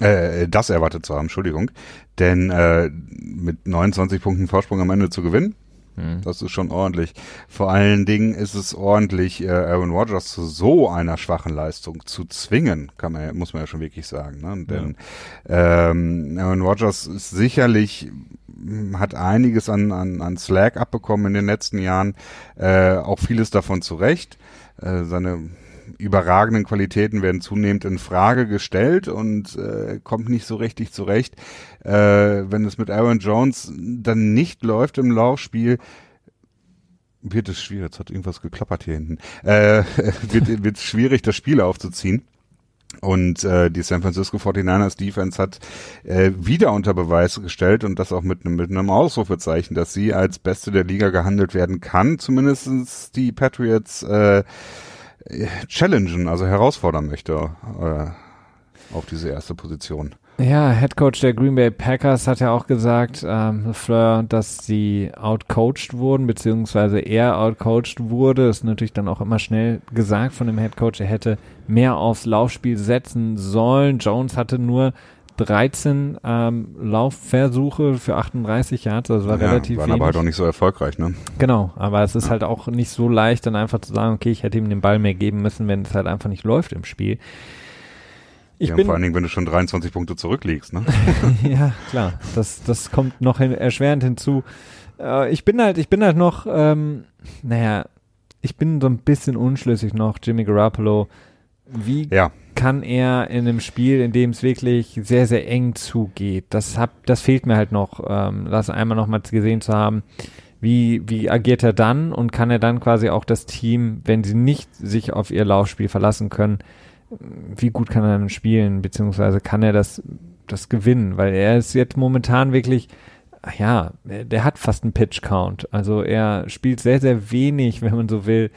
Äh, das erwartet zu haben, Entschuldigung. Denn äh, mit 29 Punkten Vorsprung am Ende zu gewinnen, hm. das ist schon ordentlich. Vor allen Dingen ist es ordentlich, äh, Aaron Rodgers zu so einer schwachen Leistung zu zwingen, kann man, muss man ja schon wirklich sagen. Ne? Denn ja. ähm, Aaron Rodgers ist sicherlich hat einiges an, an, an Slack abbekommen in den letzten Jahren, äh, auch vieles davon zurecht. Äh, seine überragenden Qualitäten werden zunehmend in Frage gestellt und äh, kommt nicht so richtig zurecht. Äh, wenn es mit Aaron Jones dann nicht läuft im Laufspiel, wird es schwierig. Jetzt hat irgendwas geklappert hier hinten. Äh, wird, wird es schwierig, das Spiel aufzuziehen. Und äh, die San Francisco 49ers Defense hat äh, wieder unter Beweis gestellt und das auch mit, mit einem Ausrufezeichen, dass sie als Beste der Liga gehandelt werden kann, zumindestens die Patriots äh, challengen, also herausfordern möchte äh, auf diese erste Position. Ja, Head Coach der Green Bay Packers hat ja auch gesagt, ähm, Fleur, dass sie outcoached wurden, beziehungsweise er outcoached wurde. Ist natürlich dann auch immer schnell gesagt von dem Head Coach, er hätte mehr aufs Laufspiel setzen sollen. Jones hatte nur 13 ähm, Laufversuche für 38 Yards, also war ja, relativ waren wenig. aber halt auch nicht so erfolgreich, ne? Genau, aber es ist ja. halt auch nicht so leicht, dann einfach zu sagen, okay, ich hätte ihm den Ball mehr geben müssen, wenn es halt einfach nicht läuft im Spiel. Ich ja, bin, vor allen Dingen, wenn du schon 23 Punkte zurückliegst, ne? ja, klar, das, das kommt noch hin, erschwerend hinzu. Äh, ich bin halt, ich bin halt noch, ähm, naja, ich bin so ein bisschen unschlüssig noch, Jimmy Garoppolo. Wie ja kann er in einem Spiel, in dem es wirklich sehr, sehr eng zugeht, das, hab, das fehlt mir halt noch, ähm, das einmal nochmal gesehen zu haben. Wie, wie agiert er dann und kann er dann quasi auch das Team, wenn sie nicht sich auf ihr Laufspiel verlassen können, wie gut kann er dann spielen, beziehungsweise kann er das, das gewinnen, weil er ist jetzt momentan wirklich, ja, der hat fast einen Pitch-Count. Also er spielt sehr, sehr wenig, wenn man so will,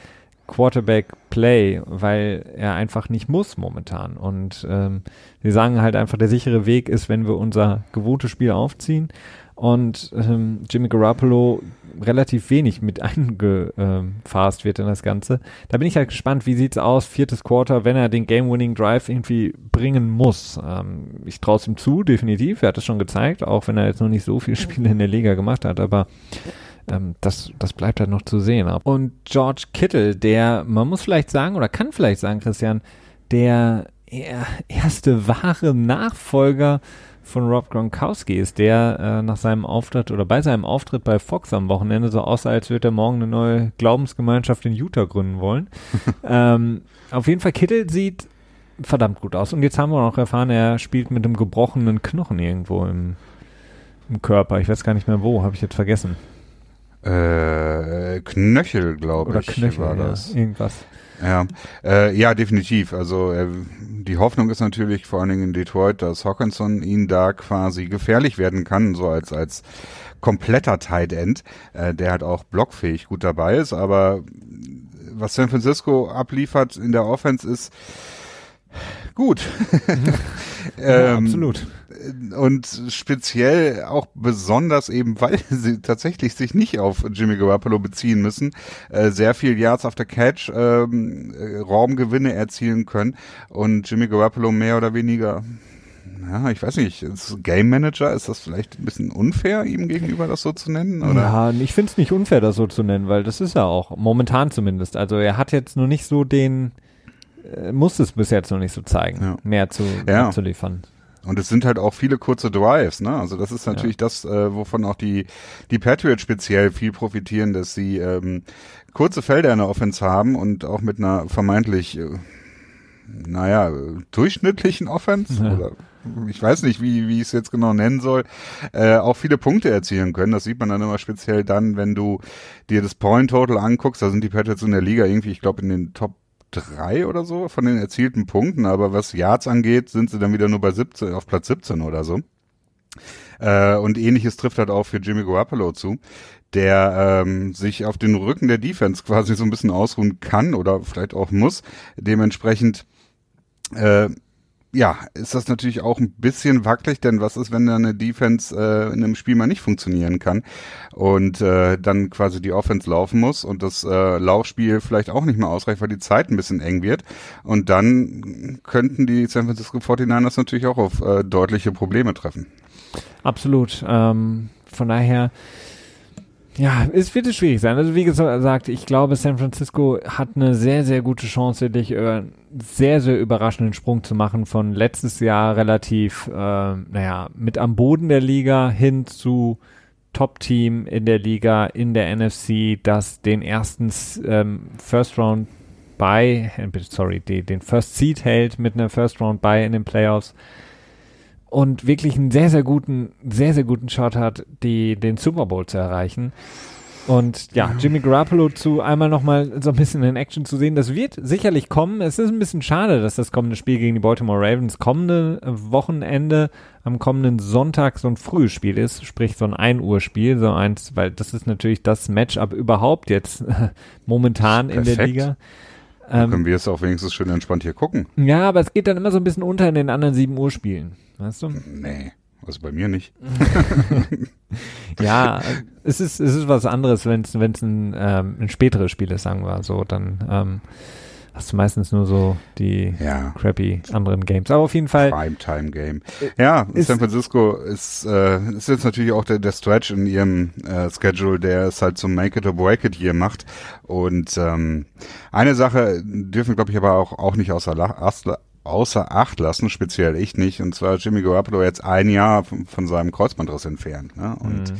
Quarterback-Play, weil er einfach nicht muss momentan. Und ähm, sie sagen halt einfach, der sichere Weg ist, wenn wir unser gewohntes Spiel aufziehen und ähm, Jimmy Garoppolo relativ wenig mit eingefasst wird in das Ganze. Da bin ich halt gespannt, wie sieht's aus, viertes Quarter, wenn er den Game-Winning Drive irgendwie bringen muss. Ähm, ich traue es ihm zu, definitiv. Er hat es schon gezeigt, auch wenn er jetzt noch nicht so viele Spiele in der Liga gemacht hat, aber ähm, das, das bleibt halt noch zu sehen. Und George Kittle, der, man muss vielleicht sagen, oder kann vielleicht sagen, Christian, der erste wahre Nachfolger von Rob Gronkowski ist, der äh, nach seinem Auftritt oder bei seinem Auftritt bei Fox am Wochenende so aussah, als würde er morgen eine neue Glaubensgemeinschaft in Utah gründen wollen. ähm, auf jeden Fall, Kittle sieht verdammt gut aus. Und jetzt haben wir noch erfahren, er spielt mit einem gebrochenen Knochen irgendwo im, im Körper. Ich weiß gar nicht mehr wo, habe ich jetzt vergessen. Äh, Knöchel, glaube ich, Knöchel, war das. Ja, irgendwas. Ja, äh, ja, definitiv. Also äh, die Hoffnung ist natürlich vor allen Dingen in Detroit, dass Hawkinson ihn da quasi gefährlich werden kann, so als als kompletter Tight End, äh, der halt auch blockfähig gut dabei ist. Aber was San Francisco abliefert in der Offense ist gut. ja, ähm, absolut und speziell auch besonders eben, weil sie tatsächlich sich nicht auf Jimmy Garoppolo beziehen müssen, äh, sehr viel Yards after Catch, ähm, äh, Raumgewinne erzielen können und Jimmy Garoppolo mehr oder weniger ja, ich weiß nicht, als Game Manager ist das vielleicht ein bisschen unfair, ihm gegenüber das so zu nennen? Oder? Ja, ich finde es nicht unfair, das so zu nennen, weil das ist er auch, momentan zumindest. Also er hat jetzt nur nicht so den, äh, muss es bis jetzt noch nicht so zeigen, ja. mehr zu, ja. mehr zu liefern. Und es sind halt auch viele kurze Drives, ne? Also das ist natürlich ja. das, äh, wovon auch die, die Patriots speziell viel profitieren, dass sie ähm, kurze Felder in der Offense haben und auch mit einer vermeintlich, äh, naja, durchschnittlichen Offense ja. oder ich weiß nicht, wie, wie ich es jetzt genau nennen soll, äh, auch viele Punkte erzielen können. Das sieht man dann immer speziell dann, wenn du dir das Point Total anguckst. Da sind die Patriots in der Liga irgendwie, ich glaube, in den Top drei oder so von den erzielten Punkten, aber was Yards angeht, sind sie dann wieder nur bei 17, auf Platz 17 oder so. Äh, und ähnliches trifft halt auch für Jimmy Garoppolo zu, der ähm, sich auf den Rücken der Defense quasi so ein bisschen ausruhen kann oder vielleicht auch muss. Dementsprechend äh, ja, ist das natürlich auch ein bisschen wackelig, denn was ist, wenn da eine Defense äh, in einem Spiel mal nicht funktionieren kann und äh, dann quasi die Offense laufen muss und das äh, Laufspiel vielleicht auch nicht mehr ausreicht, weil die Zeit ein bisschen eng wird und dann könnten die San Francisco 49ers natürlich auch auf äh, deutliche Probleme treffen. Absolut. Ähm, von daher ja, es wird schwierig sein. Also wie gesagt, ich glaube, San Francisco hat eine sehr, sehr gute Chance, dich äh, sehr, sehr überraschenden Sprung zu machen von letztes Jahr relativ, äh, naja, mit am Boden der Liga hin zu Top-Team in der Liga, in der NFC, das den ersten ähm, First Round bei, äh, sorry, den First Seed hält mit einer First Round bei in den Playoffs und wirklich einen sehr, sehr guten, sehr, sehr guten Shot hat, die, den Super Bowl zu erreichen. Und ja, Jimmy Garoppolo zu einmal nochmal so ein bisschen in Action zu sehen, das wird sicherlich kommen. Es ist ein bisschen schade, dass das kommende Spiel gegen die Baltimore Ravens kommende Wochenende am kommenden Sonntag so ein frühes Spiel ist, sprich so ein 1 Uhr Spiel, so eins, weil das ist natürlich das Matchup überhaupt jetzt momentan in der Liga. Ähm, können wir es auch wenigstens schön entspannt hier gucken. Ja, aber es geht dann immer so ein bisschen unter in den anderen 7 Uhr Spielen. Weißt du? Nee. Also bei mir nicht. ja, es ist, es ist was anderes, wenn es wenn es ein, ähm, ein späteres Spiel ist, sagen wir so, dann ähm, hast du meistens nur so die ja. crappy anderen Games. Aber auf jeden Fall. Primetime-Game. Ja, San Francisco ist, äh, ist jetzt natürlich auch der, der Stretch in ihrem äh, Schedule, der es halt zum Make it or break it hier macht. Und ähm, eine Sache dürfen wir, glaube ich, aber auch, auch nicht außer, außer Acht lassen, speziell ich nicht. Und zwar Jimmy Garoppolo jetzt ein Jahr von, von seinem Kreuzbandriss entfernt. Ne? Und mhm.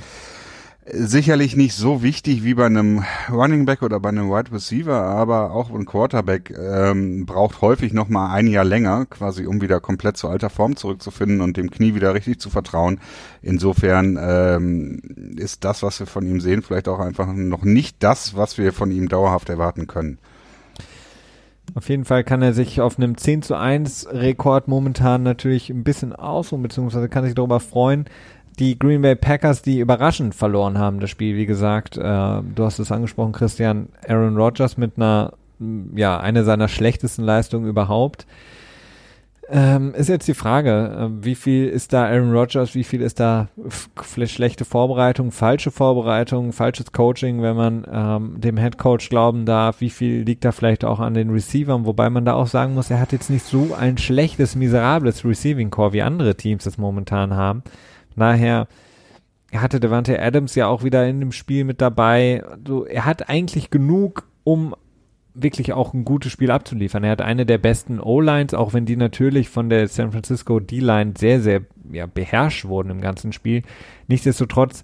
Sicherlich nicht so wichtig wie bei einem Running Back oder bei einem Wide Receiver, aber auch ein Quarterback ähm, braucht häufig noch mal ein Jahr länger, quasi um wieder komplett zu alter Form zurückzufinden und dem Knie wieder richtig zu vertrauen. Insofern ähm, ist das, was wir von ihm sehen, vielleicht auch einfach noch nicht das, was wir von ihm dauerhaft erwarten können. Auf jeden Fall kann er sich auf einem 10 zu 1 Rekord momentan natürlich ein bisschen ausruhen, beziehungsweise kann sich darüber freuen. Die Green Bay Packers, die überraschend verloren haben, das Spiel, wie gesagt, äh, du hast es angesprochen, Christian, Aaron Rodgers mit einer, ja, eine seiner schlechtesten Leistungen überhaupt. Ähm, ist jetzt die Frage, äh, wie viel ist da Aaron Rodgers, wie viel ist da schlechte Vorbereitung, falsche Vorbereitung, falsches Coaching, wenn man ähm, dem Head Coach glauben darf, wie viel liegt da vielleicht auch an den Receivern, wobei man da auch sagen muss, er hat jetzt nicht so ein schlechtes, miserables Receiving Core, wie andere Teams das momentan haben. Daher, er hatte Devante Adams ja auch wieder in dem Spiel mit dabei. So, er hat eigentlich genug, um wirklich auch ein gutes Spiel abzuliefern. Er hat eine der besten O-Lines, auch wenn die natürlich von der San Francisco D-Line sehr, sehr ja, beherrscht wurden im ganzen Spiel. Nichtsdestotrotz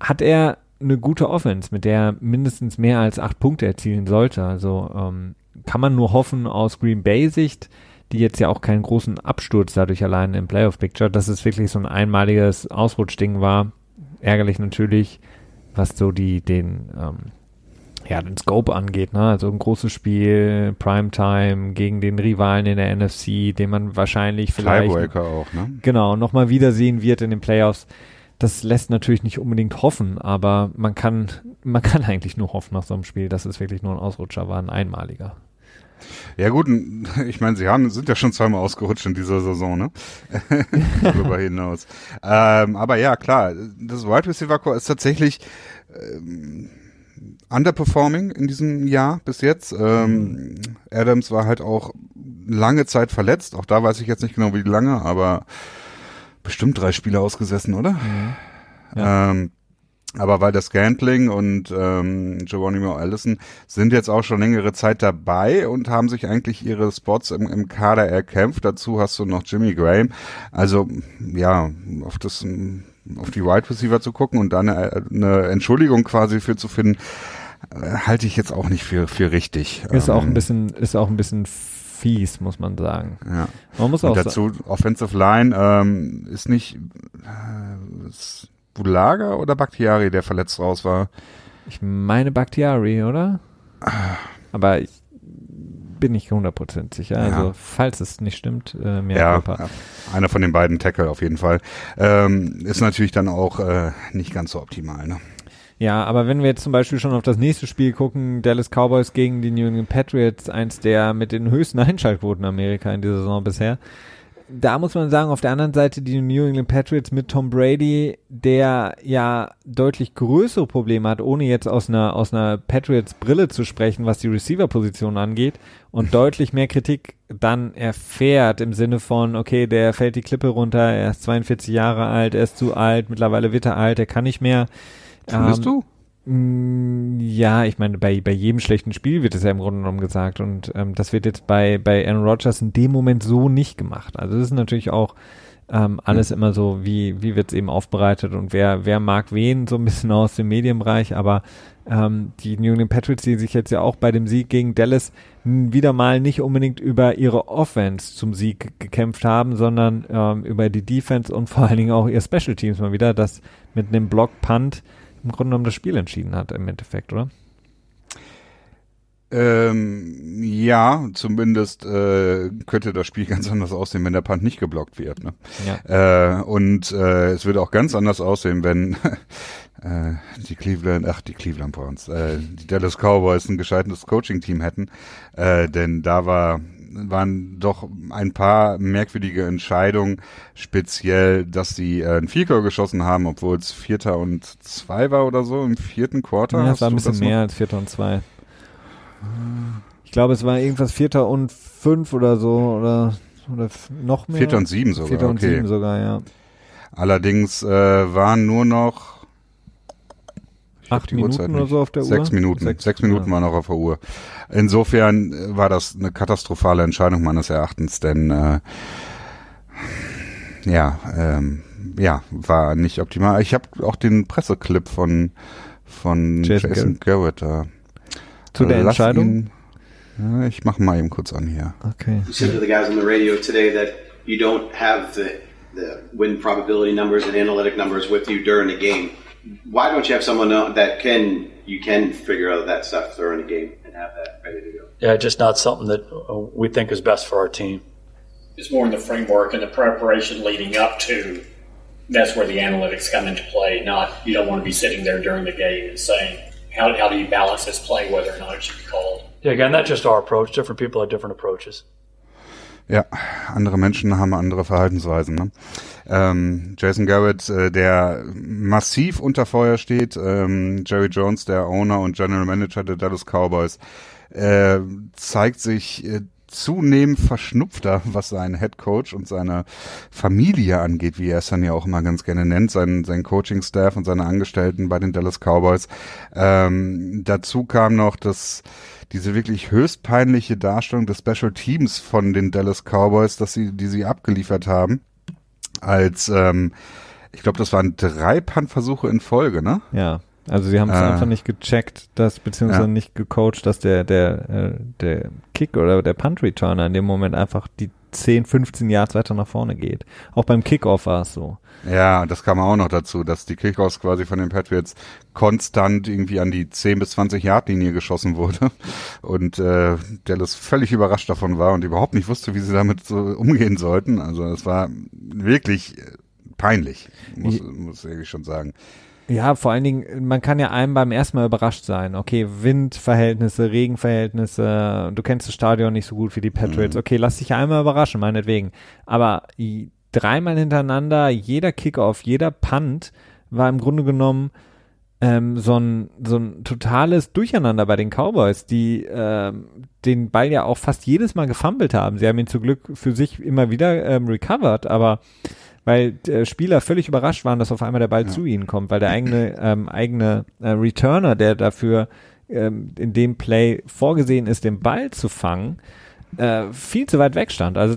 hat er eine gute Offense, mit der er mindestens mehr als acht Punkte erzielen sollte. Also ähm, kann man nur hoffen aus Green Bay Sicht, die jetzt ja auch keinen großen Absturz dadurch allein im Playoff Picture, dass es wirklich so ein einmaliges Ausrutschding war. Ärgerlich natürlich, was so die den ähm, ja, den Scope angeht, ne? Also ein großes Spiel, Primetime gegen den Rivalen in der NFC, den man wahrscheinlich vielleicht Tiebreaker auch, ne? Genau, nochmal wiedersehen wird in den Playoffs. Das lässt natürlich nicht unbedingt hoffen, aber man kann, man kann eigentlich nur hoffen nach so einem Spiel, dass es wirklich nur ein Ausrutscher war, ein einmaliger. Ja gut, ich meine, sie haben, sind ja schon zweimal ausgerutscht in dieser Saison, ne? Darüber hinaus. Ähm, aber ja, klar, das Wide Receiver Core ist tatsächlich ähm, underperforming in diesem Jahr bis jetzt. Ähm, Adams war halt auch lange Zeit verletzt. Auch da weiß ich jetzt nicht genau, wie lange, aber bestimmt drei Spiele ausgesessen, oder? Mhm. Ja. Ähm, aber weil der Scantling und ähm, Geronimo Allison sind jetzt auch schon längere Zeit dabei und haben sich eigentlich ihre Spots im, im Kader erkämpft. Dazu hast du noch Jimmy Graham. Also ja, auf das auf die Wide Receiver zu gucken und da eine, eine Entschuldigung quasi für zu finden, äh, halte ich jetzt auch nicht für, für richtig. Ist ähm, auch ein ähm, bisschen, ist auch ein bisschen fies, muss man sagen. Ja. Man muss und auch dazu Offensive Line ähm, ist nicht äh, ist Bulaga oder Bakhtiari, der verletzt raus war. Ich meine Bakhtiari, oder? Aber ich bin nicht 100% sicher. Ja. Also falls es nicht stimmt, äh, mehr ja, Körper. einer von den beiden Tackle auf jeden Fall. Ähm, ist natürlich dann auch äh, nicht ganz so optimal. Ne? Ja, aber wenn wir jetzt zum Beispiel schon auf das nächste Spiel gucken, Dallas Cowboys gegen die New England Patriots, eins der mit den höchsten Einschaltquoten Amerika in dieser Saison bisher, da muss man sagen, auf der anderen Seite die New England Patriots mit Tom Brady, der ja deutlich größere Probleme hat, ohne jetzt aus einer, aus einer Patriots Brille zu sprechen, was die Receiver-Position angeht und deutlich mehr Kritik dann erfährt im Sinne von, okay, der fällt die Klippe runter, er ist 42 Jahre alt, er ist zu alt, mittlerweile wird er alt, er kann nicht mehr. Findest ähm, du? Mm, ja, ich meine, bei, bei jedem schlechten Spiel wird es ja im Grunde genommen gesagt und ähm, das wird jetzt bei, bei Aaron Rodgers in dem Moment so nicht gemacht. Also das ist natürlich auch ähm, alles mhm. immer so, wie, wie wird es eben aufbereitet und wer, wer mag wen, so ein bisschen aus dem Medienbereich, aber ähm, die New England Patriots, die sich jetzt ja auch bei dem Sieg gegen Dallas wieder mal nicht unbedingt über ihre Offense zum Sieg gekämpft haben, sondern ähm, über die Defense und vor allen Dingen auch ihr Special Teams mal wieder, das mit einem Block Punt im Grunde genommen das Spiel entschieden hat im Endeffekt, oder? Ähm, ja, zumindest äh, könnte das Spiel ganz anders aussehen, wenn der Punt nicht geblockt wird. Ne? Ja. Äh, und äh, es würde auch ganz anders aussehen, wenn äh, die Cleveland, ach die Cleveland Browns, äh, die Dallas Cowboys ein gescheites Coaching-Team hätten. Äh, denn da war waren doch ein paar merkwürdige Entscheidungen, speziell, dass sie äh, ein Vierker geschossen haben, obwohl es Vierter und Zwei war oder so im vierten Quarter. Ja, es war ein bisschen mehr als Vierter und Zwei. Ich glaube, es war irgendwas Vierter und Fünf oder so oder, oder noch mehr. Vierter und Sieben sogar. Vierter und okay. Sieben sogar, ja. Allerdings äh, waren nur noch acht Minuten oder so auf der Sechs Uhr? Minuten. Sechs, Sechs Minuten ja. waren noch auf der Uhr. Insofern äh, war das eine katastrophale Entscheidung meines Erachtens, denn äh, ja, ähm, ja, war nicht optimal. Ich habe auch den Presseclip von von Jason, Jason Garrett da. Zu der Lass Entscheidung? Ihn, ja, ich mache mal eben kurz an hier. Okay. You said to the guys on the radio today that you don't have the the win probability numbers and analytic numbers with you during the game. Why don't you have someone that can you can figure out that stuff during the game and have that ready to go? Yeah, just not something that uh, we think is best for our team. It's more in the framework and the preparation leading up to. That's where the analytics come into play. Not you don't want to be sitting there during the game and saying how, how do you balance this play whether or not it should be called. Yeah, again, that's just our approach. Different people have different approaches. Ja, andere Menschen haben andere Verhaltensweisen. Ne? Ähm, Jason Garrett, äh, der massiv unter Feuer steht, ähm, Jerry Jones, der Owner und General Manager der Dallas Cowboys, äh, zeigt sich äh, zunehmend verschnupfter, was seinen Head Coach und seine Familie angeht, wie er es dann ja auch immer ganz gerne nennt, sein, sein Coaching-Staff und seine Angestellten bei den Dallas Cowboys. Ähm, dazu kam noch, dass diese wirklich höchst peinliche Darstellung des Special Teams von den Dallas Cowboys, dass sie, die sie abgeliefert haben, als ähm, ich glaube, das waren drei Puntversuche in Folge, ne? Ja. Also sie haben es äh, einfach nicht gecheckt, dass beziehungsweise ja. nicht gecoacht, dass der der äh, der Kick oder der Punt Returner in dem Moment einfach die 10, 15 Yards weiter nach vorne geht. Auch beim Kickoff war es so. Ja, das kam auch noch dazu, dass die Kickoffs quasi von den Patriots konstant irgendwie an die 10 bis 20 Yard Linie geschossen wurde und äh, Dallas völlig überrascht davon war und überhaupt nicht wusste, wie sie damit so umgehen sollten. Also es war wirklich peinlich, muss, muss ich schon sagen. Ja, vor allen Dingen, man kann ja einem beim ersten Mal überrascht sein. Okay, Windverhältnisse, Regenverhältnisse, du kennst das Stadion nicht so gut wie die Patriots. Mhm. Okay, lass dich einmal überraschen, meinetwegen. Aber dreimal hintereinander, jeder Kickoff, jeder Punt war im Grunde genommen ähm, so, ein, so ein totales Durcheinander bei den Cowboys, die ähm, den Ball ja auch fast jedes Mal gefummelt haben. Sie haben ihn zum Glück für sich immer wieder ähm, recovered, aber weil äh, Spieler völlig überrascht waren, dass auf einmal der Ball ja. zu ihnen kommt, weil der eigene ähm, eigene äh, Returner, der dafür ähm, in dem Play vorgesehen ist, den Ball zu fangen, äh, viel zu weit weg stand. Also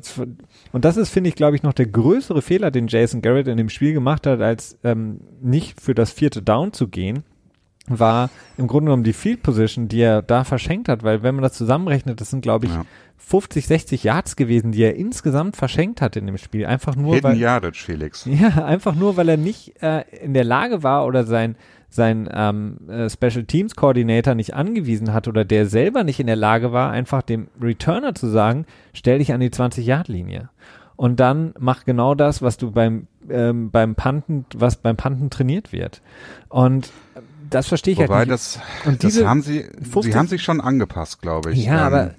und das ist, finde ich, glaube ich, noch der größere Fehler, den Jason Garrett in dem Spiel gemacht hat, als ähm, nicht für das vierte Down zu gehen, war im Grunde genommen die Field Position, die er da verschenkt hat, weil wenn man das zusammenrechnet, das sind, glaube ich, ja. 50, 60 Yards gewesen, die er insgesamt verschenkt hat in dem Spiel. Einfach nur, Hidden weil. Yardage, Felix. Ja, einfach nur, weil er nicht äh, in der Lage war oder sein, sein ähm, äh, Special Teams Coordinator nicht angewiesen hat oder der selber nicht in der Lage war, einfach dem Returner zu sagen, stell dich an die 20-Yard-Linie. Und dann mach genau das, was du beim, ähm, beim Panten, was beim Panten trainiert wird. Und das verstehe ich halt Wobei halt nicht. Das, Und das haben sie, 50, sie haben sich schon angepasst, glaube ich. Ja, ähm, aber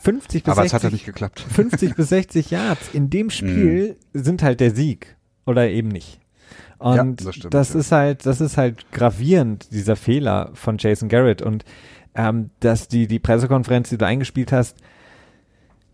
50 bis aber 60, es hat ja nicht geklappt. 50 bis 60 Yards in dem Spiel mm. sind halt der Sieg oder eben nicht. Und ja, das, stimmt, das ja. ist halt, das ist halt gravierend, dieser Fehler von Jason Garrett. Und ähm, dass die, die Pressekonferenz, die du eingespielt hast,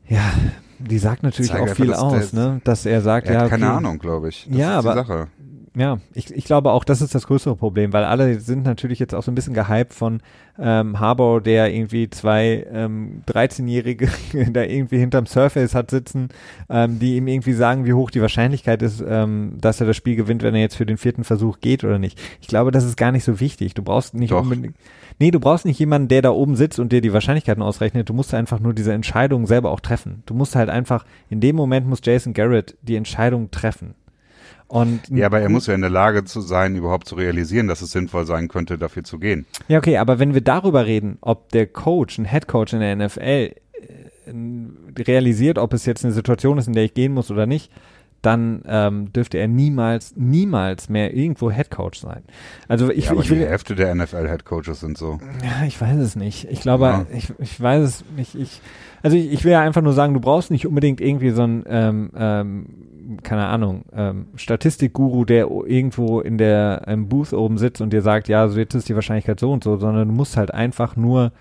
ja, die sagt natürlich Zeig auch viel aus, ne? Dass er sagt, er ja, okay, keine Ahnung, glaube ich. Das ja, aber ja, ich, ich glaube auch, das ist das größere Problem, weil alle sind natürlich jetzt auch so ein bisschen gehypt von ähm, Harbour, der irgendwie zwei ähm, 13-Jährige da irgendwie hinterm Surface hat sitzen, ähm, die ihm irgendwie sagen, wie hoch die Wahrscheinlichkeit ist, ähm, dass er das Spiel gewinnt, wenn er jetzt für den vierten Versuch geht oder nicht. Ich glaube, das ist gar nicht so wichtig. Du brauchst nicht Doch. unbedingt. Nee, du brauchst nicht jemanden, der da oben sitzt und dir die Wahrscheinlichkeiten ausrechnet. Du musst einfach nur diese Entscheidung selber auch treffen. Du musst halt einfach, in dem Moment muss Jason Garrett die Entscheidung treffen. Und Ja, aber er muss ja in der Lage zu sein, überhaupt zu realisieren, dass es sinnvoll sein könnte, dafür zu gehen. Ja, okay, aber wenn wir darüber reden, ob der Coach, ein Head Coach in der NFL äh, realisiert, ob es jetzt eine Situation ist, in der ich gehen muss oder nicht, dann ähm, dürfte er niemals, niemals mehr irgendwo Head Coach sein. Also ich, ja, aber ich will, die Hälfte der NFL-Headcoaches sind so. ja, ich weiß es nicht. Ich glaube, Ja. ich, ich weiß es nicht. Ich, also ich, ich will ja einfach nur sagen, du brauchst nicht unbedingt irgendwie so ein, ähm, ähm, keine Ahnung, ähm, Statistikguru, der irgendwo in der im Booth oben sitzt und dir sagt, ja, so jetzt ist die Wahrscheinlichkeit so und so, sondern du musst halt einfach nur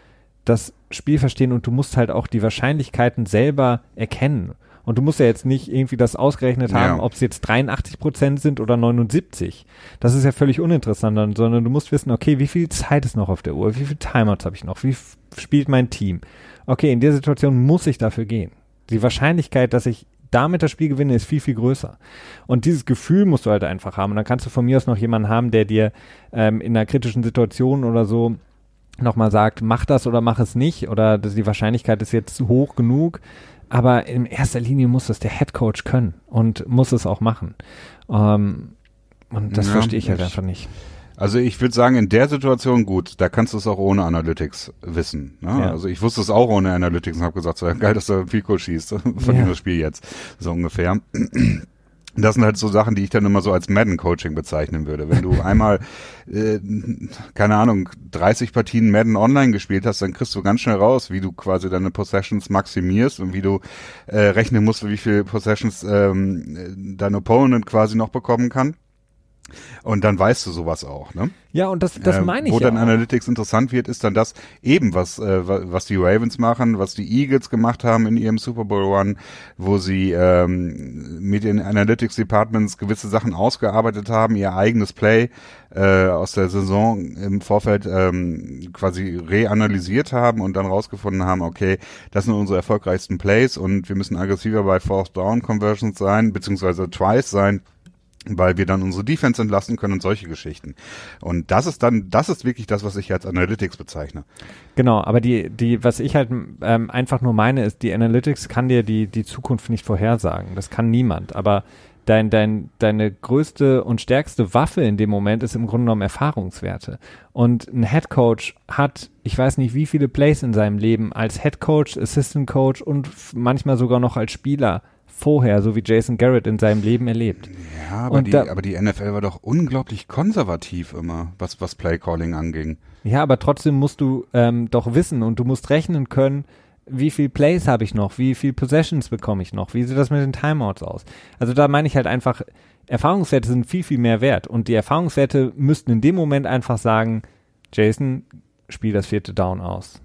das Spiel verstehen und du musst halt auch die Wahrscheinlichkeiten selber erkennen. Und du musst ja jetzt nicht irgendwie das ausgerechnet Ja. haben, ob es jetzt 83 Prozent sind oder 79. Das ist ja völlig uninteressant, sondern du musst wissen, okay, wie viel Zeit ist noch auf der Uhr? Wie viele Timeouts habe ich noch? Wie spielt mein Team? Okay, in der Situation muss ich dafür gehen. Die Wahrscheinlichkeit, dass ich damit das Spiel gewinne, ist viel, viel größer. Und dieses Gefühl musst du halt einfach haben. Und dann kannst du von mir aus noch jemanden haben, der dir ähm, in einer kritischen Situation oder so nochmal sagt, mach das oder mach es nicht oder das, die Wahrscheinlichkeit ist jetzt hoch genug. Aber in erster Linie muss das der Head Coach können und muss es auch machen. Ähm, und das Ja, verstehe ich halt einfach nicht. Also ich würde sagen, in der Situation gut, da kannst du es auch ohne Analytics wissen. Ne? Ja. Also ich wusste es auch ohne Analytics und habe gesagt, so, geil, dass du Fico schießt, von Ja. dem das Spiel jetzt, so ungefähr. Das sind halt so Sachen, die ich dann immer so als Madden-Coaching bezeichnen würde. Wenn du einmal, äh, keine Ahnung, 30 Partien Madden online gespielt hast, dann kriegst du ganz schnell raus, wie du quasi deine Possessions maximierst und wie du äh, rechnen musst, wie viele Possessions ähm, dein Opponent quasi noch bekommen kann. Und dann weißt du sowas auch, ne? Ja, und das, das Äh, meine ich Wo ja dann auch. Analytics interessant wird, ist dann das eben, was, äh, wa- was die Ravens machen, was die Eagles gemacht haben in ihrem Super Bowl Run, wo sie ähm, mit den Analytics Departments gewisse Sachen ausgearbeitet haben, ihr eigenes Play äh, aus der Saison im Vorfeld ähm, quasi reanalysiert haben und dann rausgefunden haben, okay, das sind unsere erfolgreichsten Plays und wir müssen aggressiver bei Fourth Down Conversions sein, beziehungsweise Twice sein weil wir dann unsere Defense entlassen können und solche Geschichten. Und das ist dann, das ist wirklich das, was ich als Analytics bezeichne. Genau, aber die, die, was ich halt ähm, einfach nur meine, ist, die Analytics kann dir die, die Zukunft nicht vorhersagen. Das kann niemand. Aber dein, dein, deine größte und stärkste Waffe in dem Moment ist im Grunde genommen Erfahrungswerte. Und ein Head Coach hat, ich weiß nicht, wie viele Plays in seinem Leben als Head Coach, Assistant Coach und manchmal sogar noch als Spieler vorher, so wie Jason Garrett in seinem Leben erlebt. Ja, aber Und die, da- aber die NFL war doch unglaublich konservativ immer, was, was Playcalling anging. Ja, aber trotzdem musst du ähm, doch wissen und du musst rechnen können, wie viel Plays habe ich noch, wie viel Possessions bekomme ich noch, wie sieht das mit den Timeouts aus. Also da meine ich halt einfach, Erfahrungswerte sind viel, viel mehr wert und die Erfahrungswerte müssten in dem Moment einfach sagen, Jason, spiel das vierte Down aus.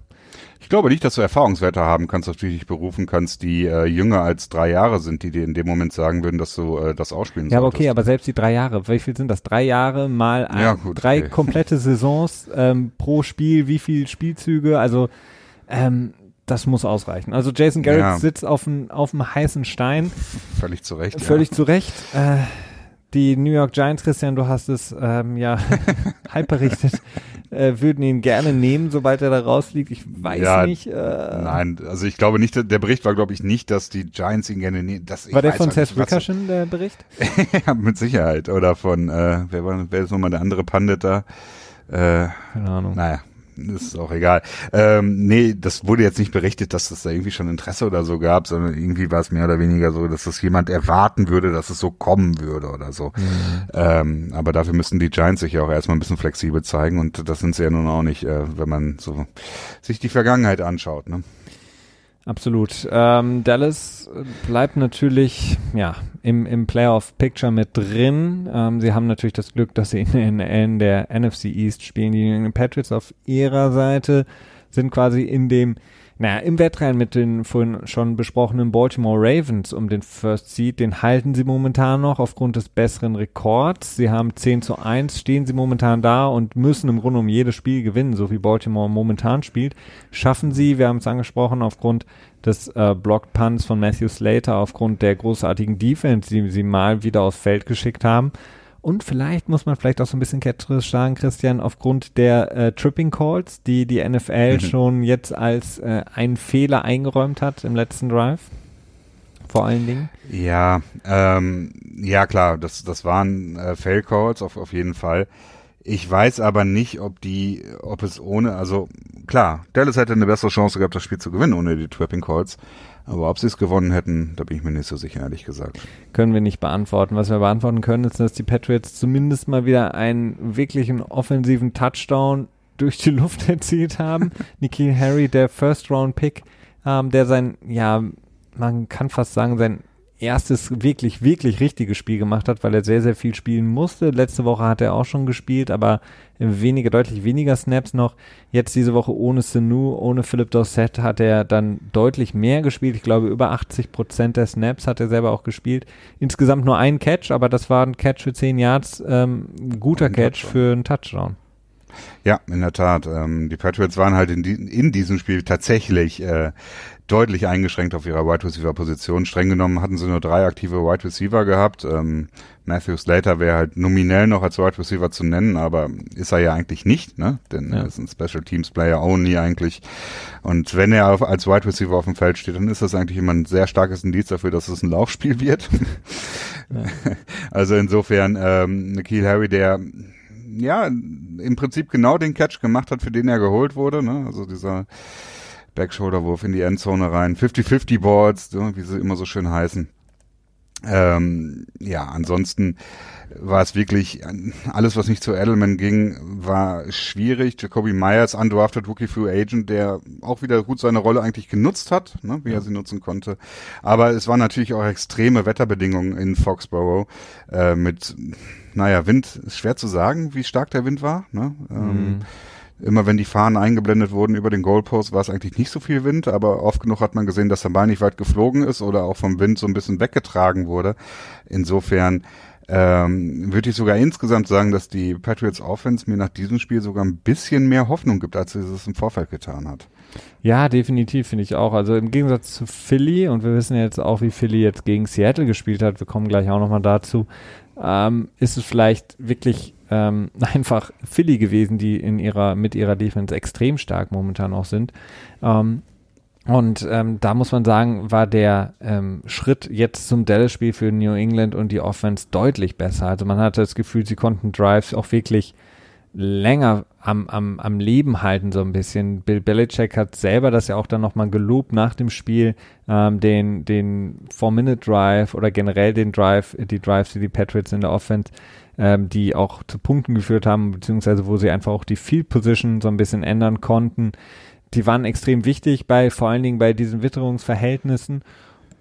Ich glaube nicht, dass du Erfahrungswerte haben kannst, auf die du dich berufen kannst, die äh, jünger als drei Jahre sind, die dir in dem Moment sagen würden, dass du äh, das ausspielen Ja, aber okay, aber selbst die drei Jahre, wie viel sind das? Drei Jahre mal ein, Ja, gut, drei okay. komplette Saisons ähm, pro Spiel, wie viel Spielzüge, also ähm, das muss ausreichen. Also Jason Garrett Ja. sitzt auf einem heißen Stein, Völlig zu Recht. völlig zu Recht. Äh, die New York Giants, Christian, du hast es ähm, ja halb berichtet, äh, würden ihn gerne nehmen, sobald er da rausliegt. Ich weiß Ja, nicht. Äh. Nein, also ich glaube nicht, der Bericht war, glaube ich, nicht, dass die Giants ihn gerne nehmen. Das, War der von Seth Rickerson, der Bericht? ja, mit Sicherheit. Oder von, äh, wer war, wer ist nochmal der andere Pandit da? Äh, Keine Ahnung. naja, ist auch egal. Ähm, nee, das wurde jetzt nicht berichtet, dass es da irgendwie schon Interesse oder so gab, sondern irgendwie war es mehr oder weniger so, dass das jemand erwarten würde, dass es so kommen würde oder so. Ähm, aber dafür müssten die Giants sich ja auch erstmal ein bisschen flexibel zeigen und das sind sie ja nun auch nicht, äh, wenn man so sich die Vergangenheit anschaut. Ne? Absolut. Ähm, Dallas bleibt natürlich ja im, im Playoff-Picture mit drin. Ähm, sie haben natürlich das Glück, dass sie in, in, in der NFC East spielen. Die Patriots auf ihrer Seite sind quasi in dem, naja, im Wettrennen mit den vorhin schon besprochenen Baltimore Ravens um den First Seed. Den halten sie momentan noch aufgrund des besseren Rekords. Sie haben 10 zu 1, stehen sie momentan da und müssen im Grunde um jedes Spiel gewinnen, so wie Baltimore momentan spielt. Schaffen sie, wir haben es angesprochen, aufgrund des äh, Blocked Punts von Matthew Slater, aufgrund der großartigen Defense, die sie mal wieder aufs Feld geschickt haben. Und vielleicht muss man vielleicht auch so ein bisschen ketzerisch sagen, Christian, aufgrund der äh, Tripping Calls, die die NFL schon jetzt als äh, einen Fehler eingeräumt hat im letzten Drive. Vor allen Dingen. Ja, ähm, Ja, klar, das, das waren äh, Fail Calls auf, auf jeden Fall. Ich weiß aber nicht, ob die, ob es ohne, also klar, Dallas hätte eine bessere Chance gehabt, das Spiel zu gewinnen ohne die Trapping Calls. Aber ob sie es gewonnen hätten, da bin ich mir nicht so sicher, ehrlich gesagt. Können wir nicht beantworten. Was wir beantworten können, ist, dass die Patriots zumindest mal wieder einen wirklichen offensiven Touchdown durch die Luft erzielt haben. Nikhil Harry, der First-Round-Pick, ähm, der sein, ja, man kann fast sagen, sein erstes wirklich, wirklich richtiges Spiel gemacht hat, weil er sehr, sehr viel spielen musste. Letzte Woche hat er auch schon gespielt, aber weniger, deutlich weniger Snaps noch. Jetzt diese Woche ohne Senu, ohne Philip Dorset hat er dann deutlich mehr gespielt. Ich glaube, über 80 Prozent der Snaps hat er selber auch gespielt. Insgesamt nur ein Catch, aber das war ein Catch für 10 Yards. Ähm, guter ein Catch Touchdown. für einen Touchdown. Ja, in der Tat. Ähm, die Patriots waren halt in, die, in diesem Spiel tatsächlich äh, deutlich eingeschränkt auf ihrer Wide Receiver Position. Streng genommen hatten sie nur drei aktive Wide Receiver gehabt. Ähm, Matthew Slater wäre halt nominell noch als Wide Receiver zu nennen, aber ist er ja eigentlich nicht, ne? Denn ja. er ist ein Special Teams Player only eigentlich. Und wenn er auf, als Wide Receiver auf dem Feld steht, dann ist das eigentlich immer ein sehr starkes Indiz dafür, dass es ein Laufspiel wird. Ja. Also insofern ähm, Nikhil Harry, der ja im Prinzip genau den Catch gemacht hat, für den er geholt wurde, ne? Also dieser Backshoulderwurf in die Endzone rein, 50-50 Boards, wie sie immer so schön heißen. Ähm, ja, ansonsten war es wirklich, alles, was nicht zu Edelman ging, war schwierig. Jacoby Myers, undrafted Rookie Free Agent, der auch wieder gut seine Rolle eigentlich genutzt hat, ne, wie ja. er sie nutzen konnte. Aber es waren natürlich auch extreme Wetterbedingungen in Foxborough äh, mit, naja, Wind, ist schwer zu sagen, wie stark der Wind war. Ne? Ähm, mhm. Immer wenn die Fahnen eingeblendet wurden über den Goalpost, war es eigentlich nicht so viel Wind, aber oft genug hat man gesehen, dass der Ball nicht weit geflogen ist oder auch vom Wind so ein bisschen weggetragen wurde. Insofern ähm, würde ich sogar insgesamt sagen, dass die Patriots Offense mir nach diesem Spiel sogar ein bisschen mehr Hoffnung gibt, als sie es im Vorfeld getan hat. Ja, definitiv finde ich auch. Also im Gegensatz zu Philly und wir wissen jetzt auch, wie Philly jetzt gegen Seattle gespielt hat. Wir kommen gleich auch nochmal dazu. Ähm, ist es vielleicht wirklich ähm, einfach Philly gewesen, die in ihrer, mit ihrer Defense extrem stark momentan auch sind. Ähm, und ähm, da muss man sagen, war der ähm, Schritt jetzt zum Dallas-Spiel für New England und die Offense deutlich besser. Also man hatte das Gefühl, sie konnten Drives auch wirklich länger am, am, am Leben halten, so ein bisschen. Bill Belichick hat selber das ja auch dann nochmal gelobt nach dem Spiel, ähm, den, den Four-Minute-Drive oder generell den Drive, die Drives, die die Patriots in der Offense ähm, die auch zu Punkten geführt haben, beziehungsweise wo sie einfach auch die Field Position so ein bisschen ändern konnten. Die waren extrem wichtig bei, vor allen Dingen bei diesen Witterungsverhältnissen.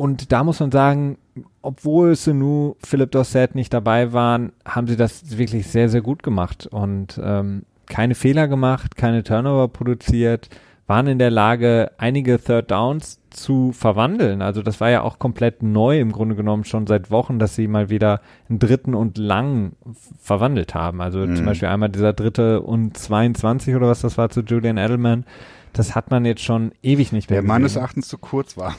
Und da muss man sagen, obwohl Senu, Philipp Dorset nicht dabei waren, haben sie das wirklich sehr, sehr gut gemacht und ähm, keine Fehler gemacht, keine Turnover produziert, waren in der Lage, einige Third Downs zu verwandeln. Also das war ja auch komplett neu im Grunde genommen schon seit Wochen, dass sie mal wieder einen dritten und lang verwandelt haben. Also mhm. zum Beispiel einmal dieser dritte und 22 oder was das war zu Julian Edelman das hat man jetzt schon ewig nicht mehr. Der meines Erachtens zu kurz war.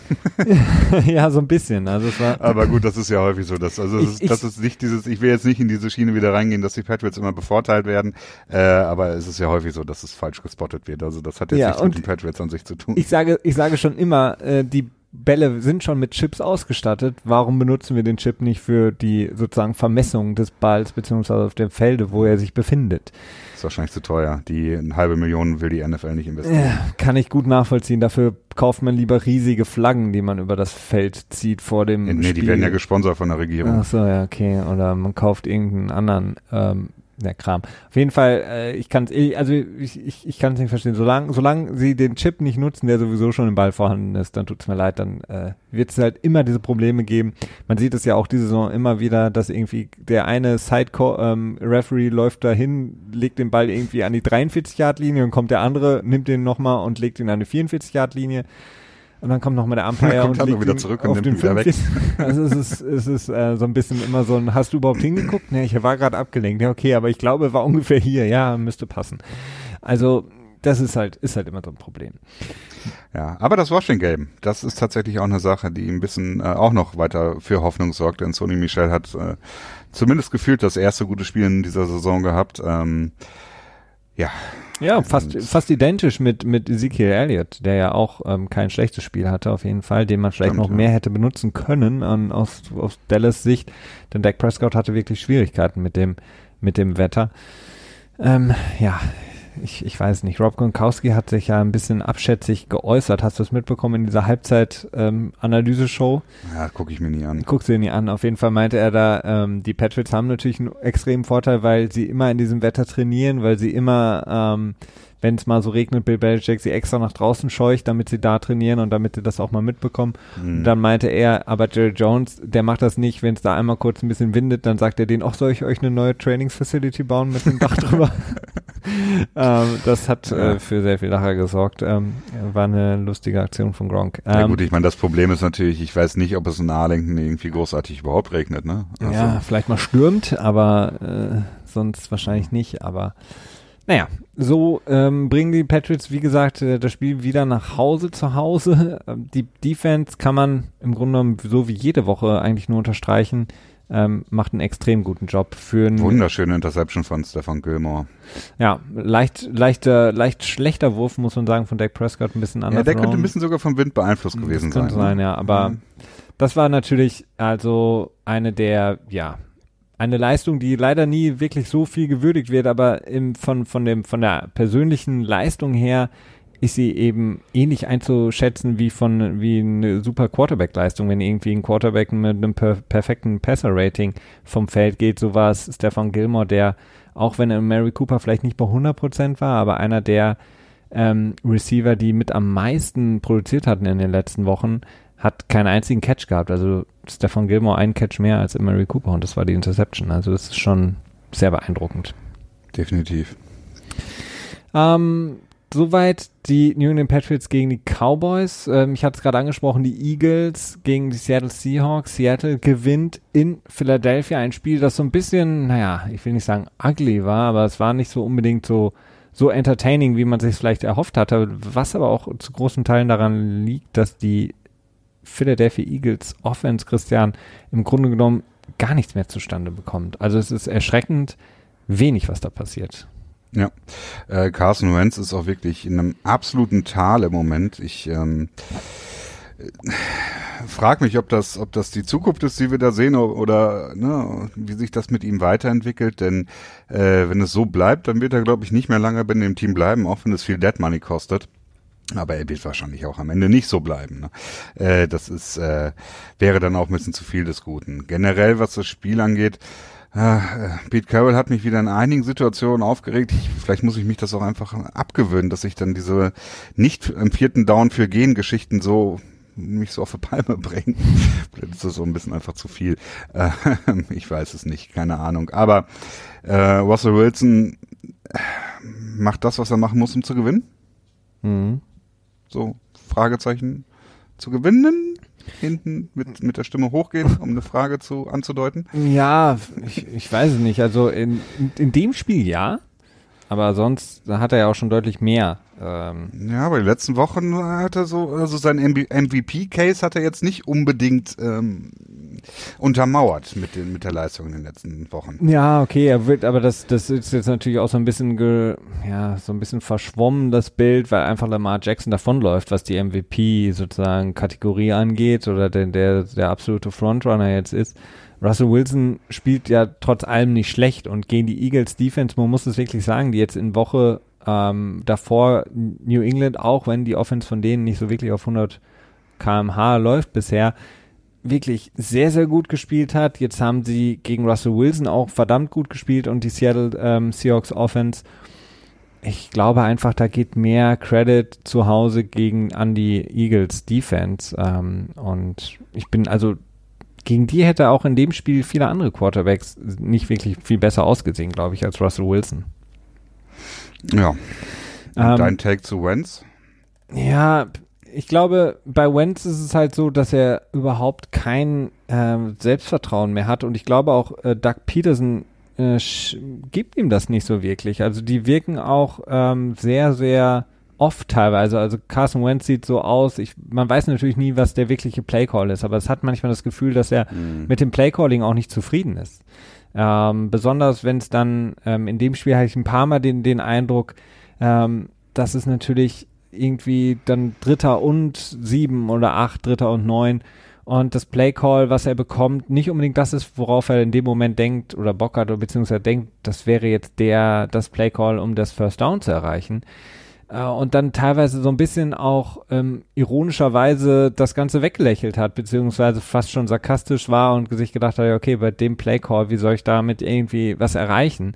ja, so ein bisschen. Also es war Aber gut, das ist ja häufig so. Dass, also ich, das ist nicht dieses, ich will jetzt nicht in diese Schiene wieder reingehen, dass die Patriots immer bevorteilt werden. Äh, aber es ist ja häufig so, dass es falsch gespottet wird. Also das hat jetzt ja, nichts mit den Patriots an sich zu tun. Ich sage, ich sage schon immer, äh, die Bälle sind schon mit Chips ausgestattet. Warum benutzen wir den Chip nicht für die sozusagen Vermessung des Balls beziehungsweise auf dem Felde, wo er sich befindet? Ist wahrscheinlich zu teuer. Die eine halbe Million will die NFL nicht investieren. Ja, kann ich gut nachvollziehen. Dafür kauft man lieber riesige Flaggen, die man über das Feld zieht vor dem nee, Spiel. die werden ja gesponsert von der Regierung. Ach so, ja, okay. Oder man kauft irgendeinen anderen ähm, der Kram. Auf jeden Fall, äh, ich kann es, also ich, ich, ich kann es nicht verstehen. Solange, solange sie den Chip nicht nutzen, der sowieso schon im Ball vorhanden ist, dann tut es mir leid, dann äh, wird es halt immer diese Probleme geben. Man sieht es ja auch diese Saison immer wieder, dass irgendwie der eine Side-Referee ähm, läuft dahin, legt den Ball irgendwie an die 43-Yard-Linie und kommt der andere, nimmt den nochmal und legt ihn an die 44-Yard-Linie. Und dann kommt nochmal der Umpire und legt wieder zurück und nimmt ihn wieder weg. Also es ist, es ist äh, so ein bisschen immer so ein, hast du überhaupt hingeguckt? Nee, ich war gerade abgelenkt. Ja, okay, aber ich glaube, war ungefähr hier. Ja, müsste passen. Also das ist halt, ist halt immer so ein Problem. Ja, aber das Washington Game, das ist tatsächlich auch eine Sache, die ein bisschen äh, auch noch weiter für Hoffnung sorgt, denn Sony Michel hat äh, zumindest gefühlt das erste gute Spiel in dieser Saison gehabt. Ähm, Ja. Ja, fast, fast identisch mit, mit Ezekiel Elliott, der ja auch ähm, kein schlechtes Spiel hatte, auf jeden Fall, den man vielleicht Stimmt, noch ja. mehr hätte benutzen können an, aus, aus Dallas Sicht. Denn Dak Prescott hatte wirklich Schwierigkeiten mit dem, mit dem Wetter. Ähm, ja, ich, ich weiß nicht. Rob Gronkowski hat sich ja ein bisschen abschätzig geäußert. Hast du es mitbekommen in dieser Halbzeit-Analyse-Show? Ja, gucke ich mir nie an. Guckst du ihn nie an. Auf jeden Fall meinte er da, ähm, die Patriots haben natürlich einen extremen Vorteil, weil sie immer in diesem Wetter trainieren, weil sie immer, ähm, wenn es mal so regnet, Bill Belichick sie extra nach draußen scheucht, damit sie da trainieren und damit sie das auch mal mitbekommen. Hm. Und dann meinte er, aber Jerry Jones, der macht das nicht, wenn es da einmal kurz ein bisschen windet, dann sagt er denen, ach, soll ich euch eine neue Trainingsfacility bauen mit dem Dach drüber? ähm, das hat Ja. äh, für sehr viel Lacher gesorgt. Ähm, war eine lustige Aktion von Gronk. Ja Ähm, gut, ich meine, das Problem ist natürlich, ich weiß nicht, ob es in Arlington irgendwie großartig überhaupt regnet, ne? Also, Ja, vielleicht mal stürmt, aber äh, sonst wahrscheinlich nicht. Aber naja, so ähm, bringen die Patriots, wie gesagt, äh, das Spiel wieder nach Hause zu Hause. Ähm, Die Defense kann man im Grunde genommen so wie jede Woche eigentlich nur unterstreichen. Ähm, macht einen extrem guten Job für einen Wunderschöne Interception von Stefan Gilmore. ja, leicht, leichter, leicht schlechter Wurf, muss man sagen, von Dak Prescott, ein bisschen anders. Ja, der könnte ein bisschen sogar vom Wind beeinflusst gewesen das könnte sein. sein, ne? ja. Aber Mhm. das war natürlich also eine der, ja, eine Leistung, die leider nie wirklich so viel gewürdigt wird, aber im, von, von, dem, von der persönlichen Leistung her ist sie eben ähnlich einzuschätzen wie von wie eine super Quarterback-Leistung, wenn irgendwie ein Quarterback mit einem per perfekten Passer-Rating vom Feld geht. So war es Stefan Gilmore, der, auch wenn er Mary Cooper vielleicht nicht bei 100% war, aber einer der ähm, Receiver, die mit am meisten produziert hatten in den letzten Wochen, hat keinen einzigen Catch gehabt. Also Stefan Gilmore einen Catch mehr als Mary Cooper und das war die Interception. Also das ist schon sehr beeindruckend. Definitiv. Ähm, soweit die New England Patriots gegen die Cowboys. Ähm, ich hatte es gerade angesprochen, die Eagles gegen die Seattle Seahawks. Seattle gewinnt in Philadelphia ein Spiel, das so ein bisschen, naja, ich will nicht sagen ugly war, aber es war nicht so unbedingt so so entertaining, wie man sich vielleicht erhofft hatte, was aber auch zu großen Teilen daran liegt, dass die Philadelphia Eagles Offense, Christian, im Grunde genommen gar nichts mehr zustande bekommt. Also es ist erschreckend wenig, was da passiert. Ja, äh, Carson Wentz ist auch wirklich in einem absoluten Tal im Moment. Ich ähm, frage mich, ob das, ob das die Zukunft ist, die wir da sehen, oder ne, wie sich das mit ihm weiterentwickelt. Denn äh, wenn es so bleibt, dann wird er, glaube ich, nicht mehr lange bei dem Team bleiben, auch wenn es viel Dead Money kostet. Aber er wird wahrscheinlich auch am Ende nicht so bleiben. Ne? Äh, das ist äh, wäre dann auch ein bisschen zu viel des Guten. Generell, was das Spiel angeht, äh, Pete Carroll hat mich wieder in einigen Situationen aufgeregt. Ich, vielleicht muss ich mich das auch einfach abgewöhnen, dass ich dann diese nicht im vierten Down für Gehen Geschichten so mich so auf die Palme bringen. Vielleicht ist das so ein bisschen einfach zu viel. Äh, ich weiß es nicht, keine Ahnung. Aber äh, Russell Wilson äh, macht das, was er machen muss, um zu gewinnen. Mhm. So, Fragezeichen zu gewinnen. Hinten mit, mit der Stimme hochgehen, um eine Frage zu anzudeuten. Ja, ich, ich weiß es nicht. Also in, in, in dem Spiel ja, aber sonst hat er ja auch schon deutlich mehr. Ähm, Ja, aber die letzten Wochen hat er so, also sein MVP-Case hat er jetzt nicht unbedingt ähm, untermauert mit, den, mit der Leistung in den letzten Wochen. ja, okay, er wird, aber das, das ist jetzt natürlich auch so ein bisschen, ge, ja, so ein bisschen verschwommen, das Bild, weil einfach Lamar Jackson davonläuft, was die MVP sozusagen Kategorie angeht oder der, der, der absolute Frontrunner jetzt ist. Russell Wilson spielt ja trotz allem nicht schlecht und gegen die Eagles Defense, man muss es wirklich sagen, die jetzt in Woche ähm, davor New England, auch wenn die Offense von denen nicht so wirklich auf 100 kmh läuft bisher, wirklich sehr, sehr gut gespielt hat. Jetzt haben sie gegen Russell Wilson auch verdammt gut gespielt und die Seattle ähm, Seahawks Offense. Ich glaube einfach, da geht mehr Credit zu Hause gegen an die Eagles Defense. Ähm, und ich bin also gegen die hätte auch in dem Spiel viele andere Quarterbacks nicht wirklich viel besser ausgesehen, glaube ich, als Russell Wilson. Ja. Und Ähm, dein Take zu Wentz? Ja, ich glaube, bei Wentz ist es halt so, dass er überhaupt kein ähm, Selbstvertrauen mehr hat und ich glaube auch äh, Doug Peterson äh, gibt ihm das nicht so wirklich. Also die wirken auch ähm, sehr, sehr off teilweise. Also Carson Wentz sieht so aus. Ich, man weiß natürlich nie, was der wirkliche Playcall ist, aber es hat manchmal das Gefühl, dass er mhm. mit dem Playcalling auch nicht zufrieden ist. Ähm, besonders wenn es dann ähm, in dem Spiel hatte ich ein paar Mal den, den Eindruck, ähm, dass es natürlich irgendwie dann Dritter und sieben oder acht, Dritter und neun und das Playcall, was er bekommt, nicht unbedingt das ist, worauf er in dem Moment denkt oder Bock hat beziehungsweise denkt, das wäre jetzt der, das Playcall, um das First Down zu erreichen. Äh, und dann teilweise so ein bisschen auch ähm, ironischerweise das Ganze weggelächelt hat, beziehungsweise fast schon sarkastisch war und sich gedacht hat, okay, bei dem Playcall, wie soll ich damit irgendwie was erreichen?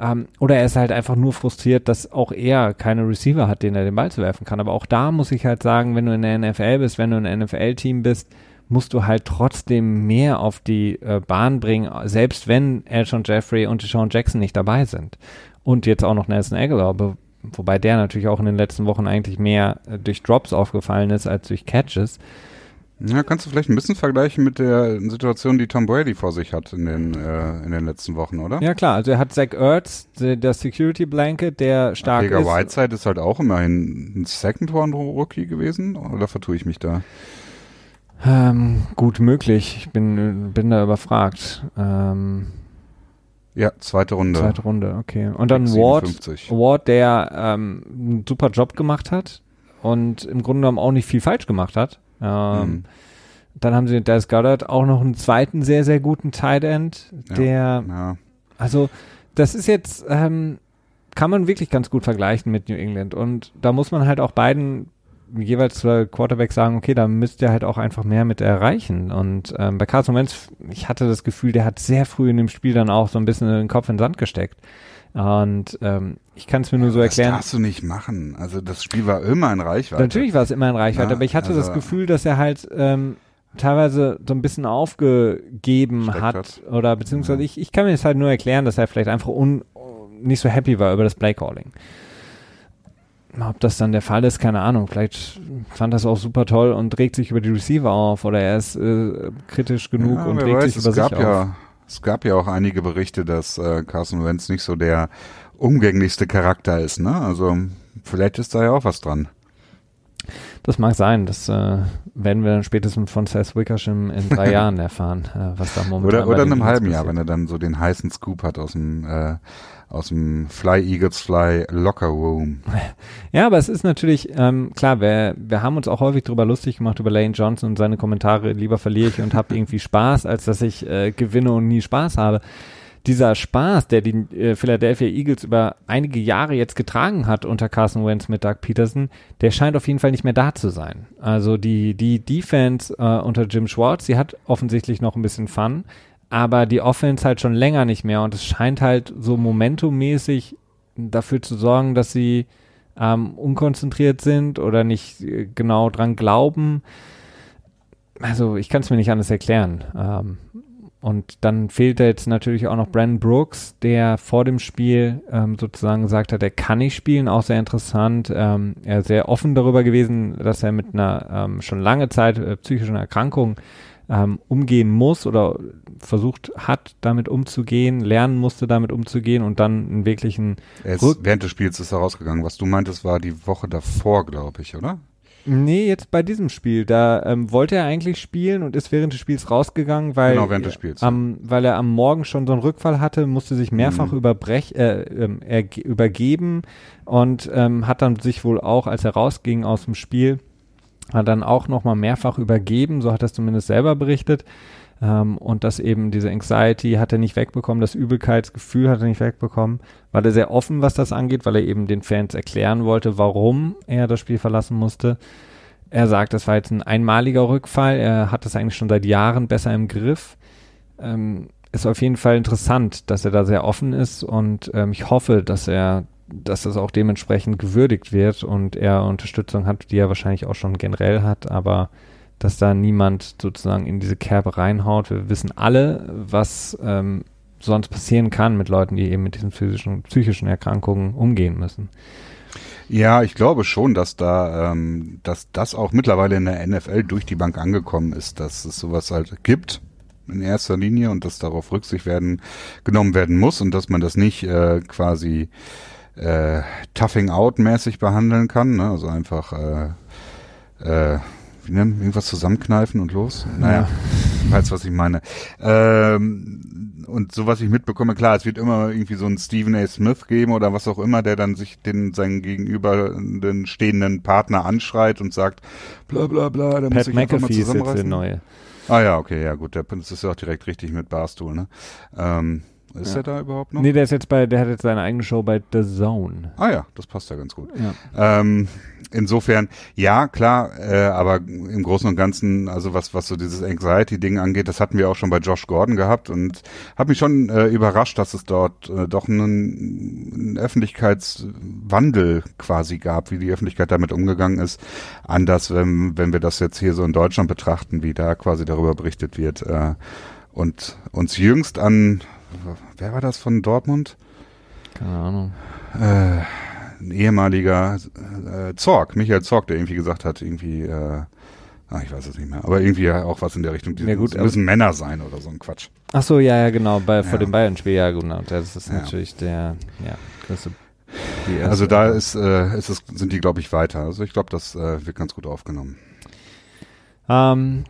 Ähm, oder er ist halt einfach nur frustriert, dass auch er keine Receiver hat, den er den Ball zu werfen kann. Aber auch da muss ich halt sagen, wenn du in der NFL bist, wenn du ein NFL-Team bist, musst du halt trotzdem mehr auf die äh, Bahn bringen, selbst wenn Elton Jeffrey und Sean Jackson nicht dabei sind. Und jetzt auch noch Nelson Aguilar, wobei der natürlich auch in den letzten Wochen eigentlich mehr äh, durch Drops aufgefallen ist als durch Catches. Ja, kannst du vielleicht ein bisschen vergleichen mit der Situation, die Tom Brady vor sich hat in den, äh, in den letzten Wochen, oder? Ja, klar. Also er hat Zach Ertz, der Security Blanket, der stark Jäger ist. Whiteside ist halt auch immerhin ein Second-Round-Rookie gewesen, oder vertue ich mich da? Ähm, gut möglich. Ich bin, bin da überfragt. Ähm, ja, zweite Runde. Zweite Runde, okay. Und dann Ward, Ward, der ähm, einen super Job gemacht hat und im Grunde genommen auch nicht viel falsch gemacht hat. Ähm, mhm. Dann haben sie mit Des Goddard auch noch einen zweiten sehr, sehr guten Tight End, der, ja, ja. also das ist jetzt, ähm, kann man wirklich ganz gut vergleichen mit New England und da muss man halt auch beiden jeweils zwei Quarterbacks sagen, okay, da müsst ihr halt auch einfach mehr mit erreichen. Und ähm, bei Carson Wentz, ich hatte das Gefühl, der hat sehr früh in dem Spiel dann auch so ein bisschen den Kopf in den Sand gesteckt. Und ähm, ich kann es mir nur so erklären. Das darfst du nicht machen. Also das Spiel war immer in Reichweite. Natürlich war es immer in Reichweite, ja, aber ich hatte also das Gefühl, dass er halt ähm, teilweise so ein bisschen aufgegeben hat, hat, oder beziehungsweise ja. ich, ich kann mir das halt nur erklären, dass er vielleicht einfach un, nicht so happy war über das Playcalling. Ob das dann der Fall ist, keine Ahnung. Vielleicht fand das auch super toll und regt sich über die Receiver auf oder er ist äh, kritisch genug ja, und regt weiß, sich über sich ja, auf. Es gab ja auch einige Berichte, dass äh, Carson Wentz nicht so der umgänglichste Charakter ist. Ne? Also vielleicht ist da ja auch was dran. Das mag sein. Das äh, werden wir dann spätestens von Seth Wickersham in drei Jahren erfahren, äh, was da momentan Oder, oder in einem halben Jahr, wenn er dann so den heißen Scoop hat aus dem äh, aus dem Fly Eagles Fly Locker Room. Ja, aber es ist natürlich, ähm, klar, wir, wir haben uns auch häufig darüber lustig gemacht, über Lane Johnson und seine Kommentare, lieber verliere ich und habe irgendwie Spaß, als dass ich äh, gewinne und nie Spaß habe. Dieser Spaß, der die äh, Philadelphia Eagles über einige Jahre jetzt getragen hat unter Carson Wentz mit Doug Peterson, der scheint auf jeden Fall nicht mehr da zu sein. Also die, die Defense äh, unter Jim Schwartz, die hat offensichtlich noch ein bisschen Fun, aber die Offense halt schon länger nicht mehr und es scheint halt so momentummäßig dafür zu sorgen, dass sie ähm, unkonzentriert sind oder nicht äh, genau dran glauben. Also ich kann es mir nicht anders erklären. Ähm, und dann fehlt da jetzt natürlich auch noch Brandon Brooks, der vor dem Spiel ähm, sozusagen gesagt hat, er kann nicht spielen, auch sehr interessant. Ähm, er ist sehr offen darüber gewesen, dass er mit einer ähm, schon lange Zeit äh, psychischen Erkrankung ähm, umgehen muss oder versucht hat, damit umzugehen, lernen musste, damit umzugehen und dann einen wirklichen. Ist, während des Spiels ist er rausgegangen. Was du meintest, war die Woche davor, glaube ich, oder? Nee, jetzt bei diesem Spiel. Da ähm, wollte er eigentlich spielen und ist während des Spiels rausgegangen, weil, genau, während des Spiels, am, weil er am Morgen schon so einen Rückfall hatte, musste sich mehrfach mhm. überbrech, äh, äh, übergeben und ähm, hat dann sich wohl auch, als er rausging aus dem Spiel, hat dann auch nochmal mehrfach übergeben, so hat er es zumindest selber berichtet. Ähm, und dass eben diese Anxiety hat er nicht wegbekommen, das Übelkeitsgefühl hat er nicht wegbekommen, war er sehr offen, was das angeht, weil er eben den Fans erklären wollte, warum er das Spiel verlassen musste. Er sagt, das war jetzt ein einmaliger Rückfall, er hat das eigentlich schon seit Jahren besser im Griff. Ähm, ist auf jeden Fall interessant, dass er da sehr offen ist und ähm, ich hoffe, dass er dass das auch dementsprechend gewürdigt wird und er Unterstützung hat, die er wahrscheinlich auch schon generell hat, aber dass da niemand sozusagen in diese Kerbe reinhaut. Wir wissen alle, was ähm, sonst passieren kann mit Leuten, die eben mit diesen physischen, psychischen Erkrankungen umgehen müssen. Ja, ich glaube schon, dass da, ähm, dass das auch mittlerweile in der NFL durch die Bank angekommen ist, dass es sowas halt gibt in erster Linie und dass darauf Rücksicht werden genommen werden muss und dass man das nicht äh, quasi äh, Toughing Out mäßig behandeln kann, ne? also einfach äh, äh, wie nennen, irgendwas zusammenkneifen und los. Naja, ja. weißt was ich meine. Ähm, und so was ich mitbekomme, klar, es wird immer irgendwie so einen Stephen A. Smith geben oder was auch immer, der dann sich den seinen gegenüber den stehenden Partner anschreit und sagt, bla bla bla, da muss ich McAfee mal ist jetzt der zusammenreißen. neue. Ah ja, okay, ja gut, der das ist ja auch direkt richtig mit Barstool, ne? Ähm, ist Ja. er da überhaupt noch? Nee, der ist jetzt bei, der hat jetzt seine eigene Show bei The Zone. Ah ja, das passt ja ganz gut. Ja. Ähm, insofern, ja, klar, äh, aber im Großen und Ganzen, also was, was so dieses Anxiety-Ding angeht, das hatten wir auch schon bei Josh Gordon gehabt und hat mich schon äh, überrascht, dass es dort äh, doch einen, einen Öffentlichkeitswandel quasi gab, wie die Öffentlichkeit damit umgegangen ist. Anders, wenn, wenn wir das jetzt hier so in Deutschland betrachten, wie da quasi darüber berichtet wird. Äh, und uns jüngst an, wer war das von Dortmund? Keine Ahnung. äh, ein ehemaliger äh, Zorg, Michael Zorg, der irgendwie gesagt hat, irgendwie, äh, ah, ich weiß es nicht mehr, aber irgendwie auch was in der Richtung, die Ja, gut, müssen Männer sein oder so ein Quatsch. Ach so, ja, ja, genau, bei, vor Ja. dem Bayern-Spiel, ja, genau. Das ist Ja. natürlich der, ja, größte, Also da ist, äh, ist es, sind die, glaube ich, weiter. Also ich glaube, das äh, wird ganz gut aufgenommen. Ähm,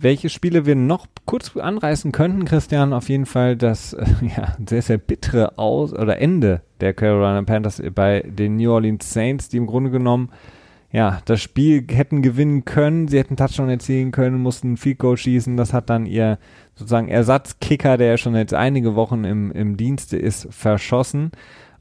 welche Spiele wir noch kurz anreißen könnten, Christian, auf jeden Fall das äh, ja, sehr, sehr bittere Aus oder Ende der Carolina Panthers bei den New Orleans Saints, die im Grunde genommen ja, das Spiel hätten gewinnen können, sie hätten Touchdown erzielen können, mussten Field Goal schießen, das hat dann ihr sozusagen Ersatzkicker, der ja schon jetzt einige Wochen im, im Dienste ist, verschossen.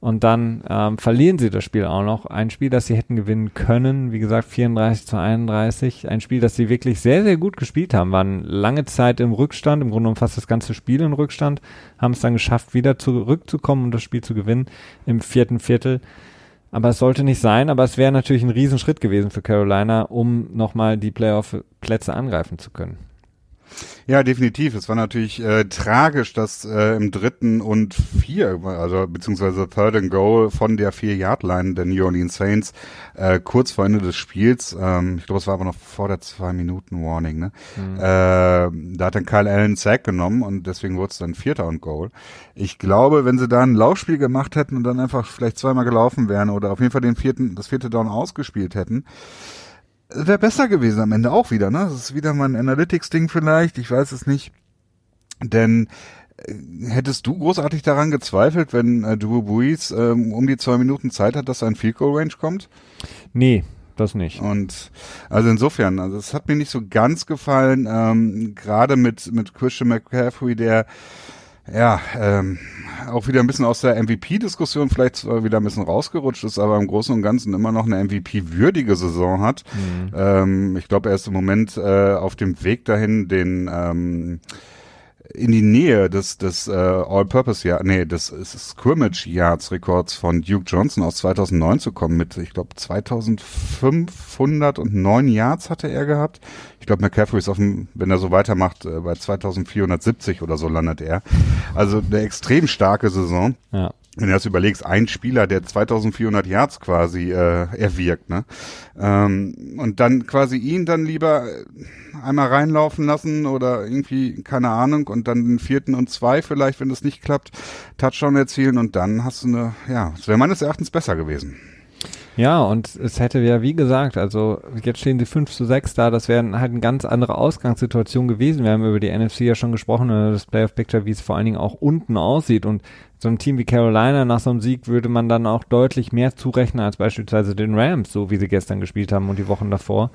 Und dann ähm, verlieren sie das Spiel auch noch. Ein Spiel, das sie hätten gewinnen können. Wie gesagt, 34 zu 31. Ein Spiel, das sie wirklich sehr, sehr gut gespielt haben. Waren lange Zeit im Rückstand, im Grunde genommen fast das ganze Spiel im Rückstand. Haben es dann geschafft, wieder zurückzukommen und das Spiel zu gewinnen im vierten Viertel. Aber es sollte nicht sein, aber es wäre natürlich ein Riesenschritt gewesen für Carolina, um nochmal die Playoff-Plätze angreifen zu können. Ja, definitiv. Es war natürlich äh, tragisch, dass äh, im dritten und vier, also beziehungsweise Third and Goal von der Vier-Yard-Line der New Orleans Saints äh, kurz vor Ende des Spiels, ähm, ich glaube, es war aber noch vor der Zwei-Minuten-Warning, ne? Äh, da hat dann Kyle Allen Sack genommen und deswegen wurde es dann Vierter und Goal. Ich glaube, wenn sie da ein Laufspiel gemacht hätten und dann einfach vielleicht zweimal gelaufen wären oder auf jeden Fall den vierten, das vierte Down ausgespielt hätten, wäre besser gewesen am Ende auch wieder, ne? Das ist wieder mal ein Analytics-Ding vielleicht, ich weiß es nicht. Denn äh, hättest du großartig daran gezweifelt, wenn äh, Drew Brees ähm, um die zwei Minuten Zeit hat, dass ein Field Goal Range kommt? Nee, das nicht. Und also insofern, also es hat mir nicht so ganz gefallen, ähm, gerade mit mit Christian McCaffrey, der ja ähm, auch wieder ein bisschen aus der MVP-Diskussion vielleicht zwar wieder ein bisschen rausgerutscht ist, aber im Großen und Ganzen immer noch eine MVP-würdige Saison hat. Ähm, ich glaube, er ist im Moment äh, auf dem Weg dahin, den ähm, in die Nähe des, des äh, All-Purpose Jahr, nee, des, des Scrimmage Yards Rekords von Duke Johnson aus 2009 zu kommen mit, ich glaube, 2509 Yards hatte er gehabt. Ich glaube, McCaffrey ist auf dem, wenn er so weitermacht, äh, bei 2470 oder so landet er. Also eine extrem starke Saison. Ja. Wenn du das überlegst, ein Spieler, der 2400 Yards quasi äh, erwirkt, ne? Ähm, und dann quasi ihn dann lieber äh, einmal reinlaufen lassen oder irgendwie, keine Ahnung, und dann den vierten und zwei vielleicht, wenn das nicht klappt, Touchdown erzielen und dann hast du eine, ja, es wäre meines Erachtens besser gewesen. Ja, und es hätte ja, wie gesagt, also jetzt stehen sie 5 zu 6 da, das wäre halt eine ganz andere Ausgangssituation gewesen. Wir haben über die NFC ja schon gesprochen, äh, das Playoff Picture, wie es vor allen Dingen auch unten aussieht. Und so ein Team wie Carolina nach so einem Sieg würde man dann auch deutlich mehr zurechnen als beispielsweise den Rams, so wie sie gestern gespielt haben und die Wochen davor.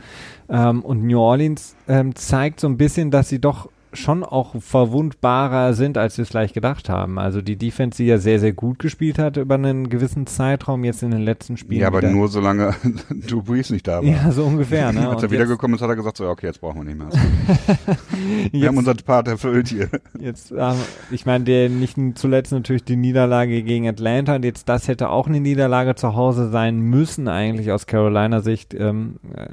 Ähm, und New Orleans ähm, zeigt so ein bisschen, dass sie doch schon auch verwundbarer sind, als wir es vielleicht gedacht haben. Also die Defense, die ja sehr, sehr gut gespielt hat über einen gewissen Zeitraum, jetzt in den letzten Spielen. Ja, aber nur solange Drew Brees nicht da war. Ja, so ungefähr. Ne? Als er wiedergekommen ist, hat er gesagt, so, okay, jetzt brauchen wir nicht mehr. Wir haben jetzt, unseren Part erfüllt hier. jetzt ähm, ich meine, der nicht zuletzt natürlich die Niederlage gegen Atlanta und jetzt das hätte auch eine Niederlage zu Hause sein müssen, eigentlich aus Carolina Sicht. Ähm, äh,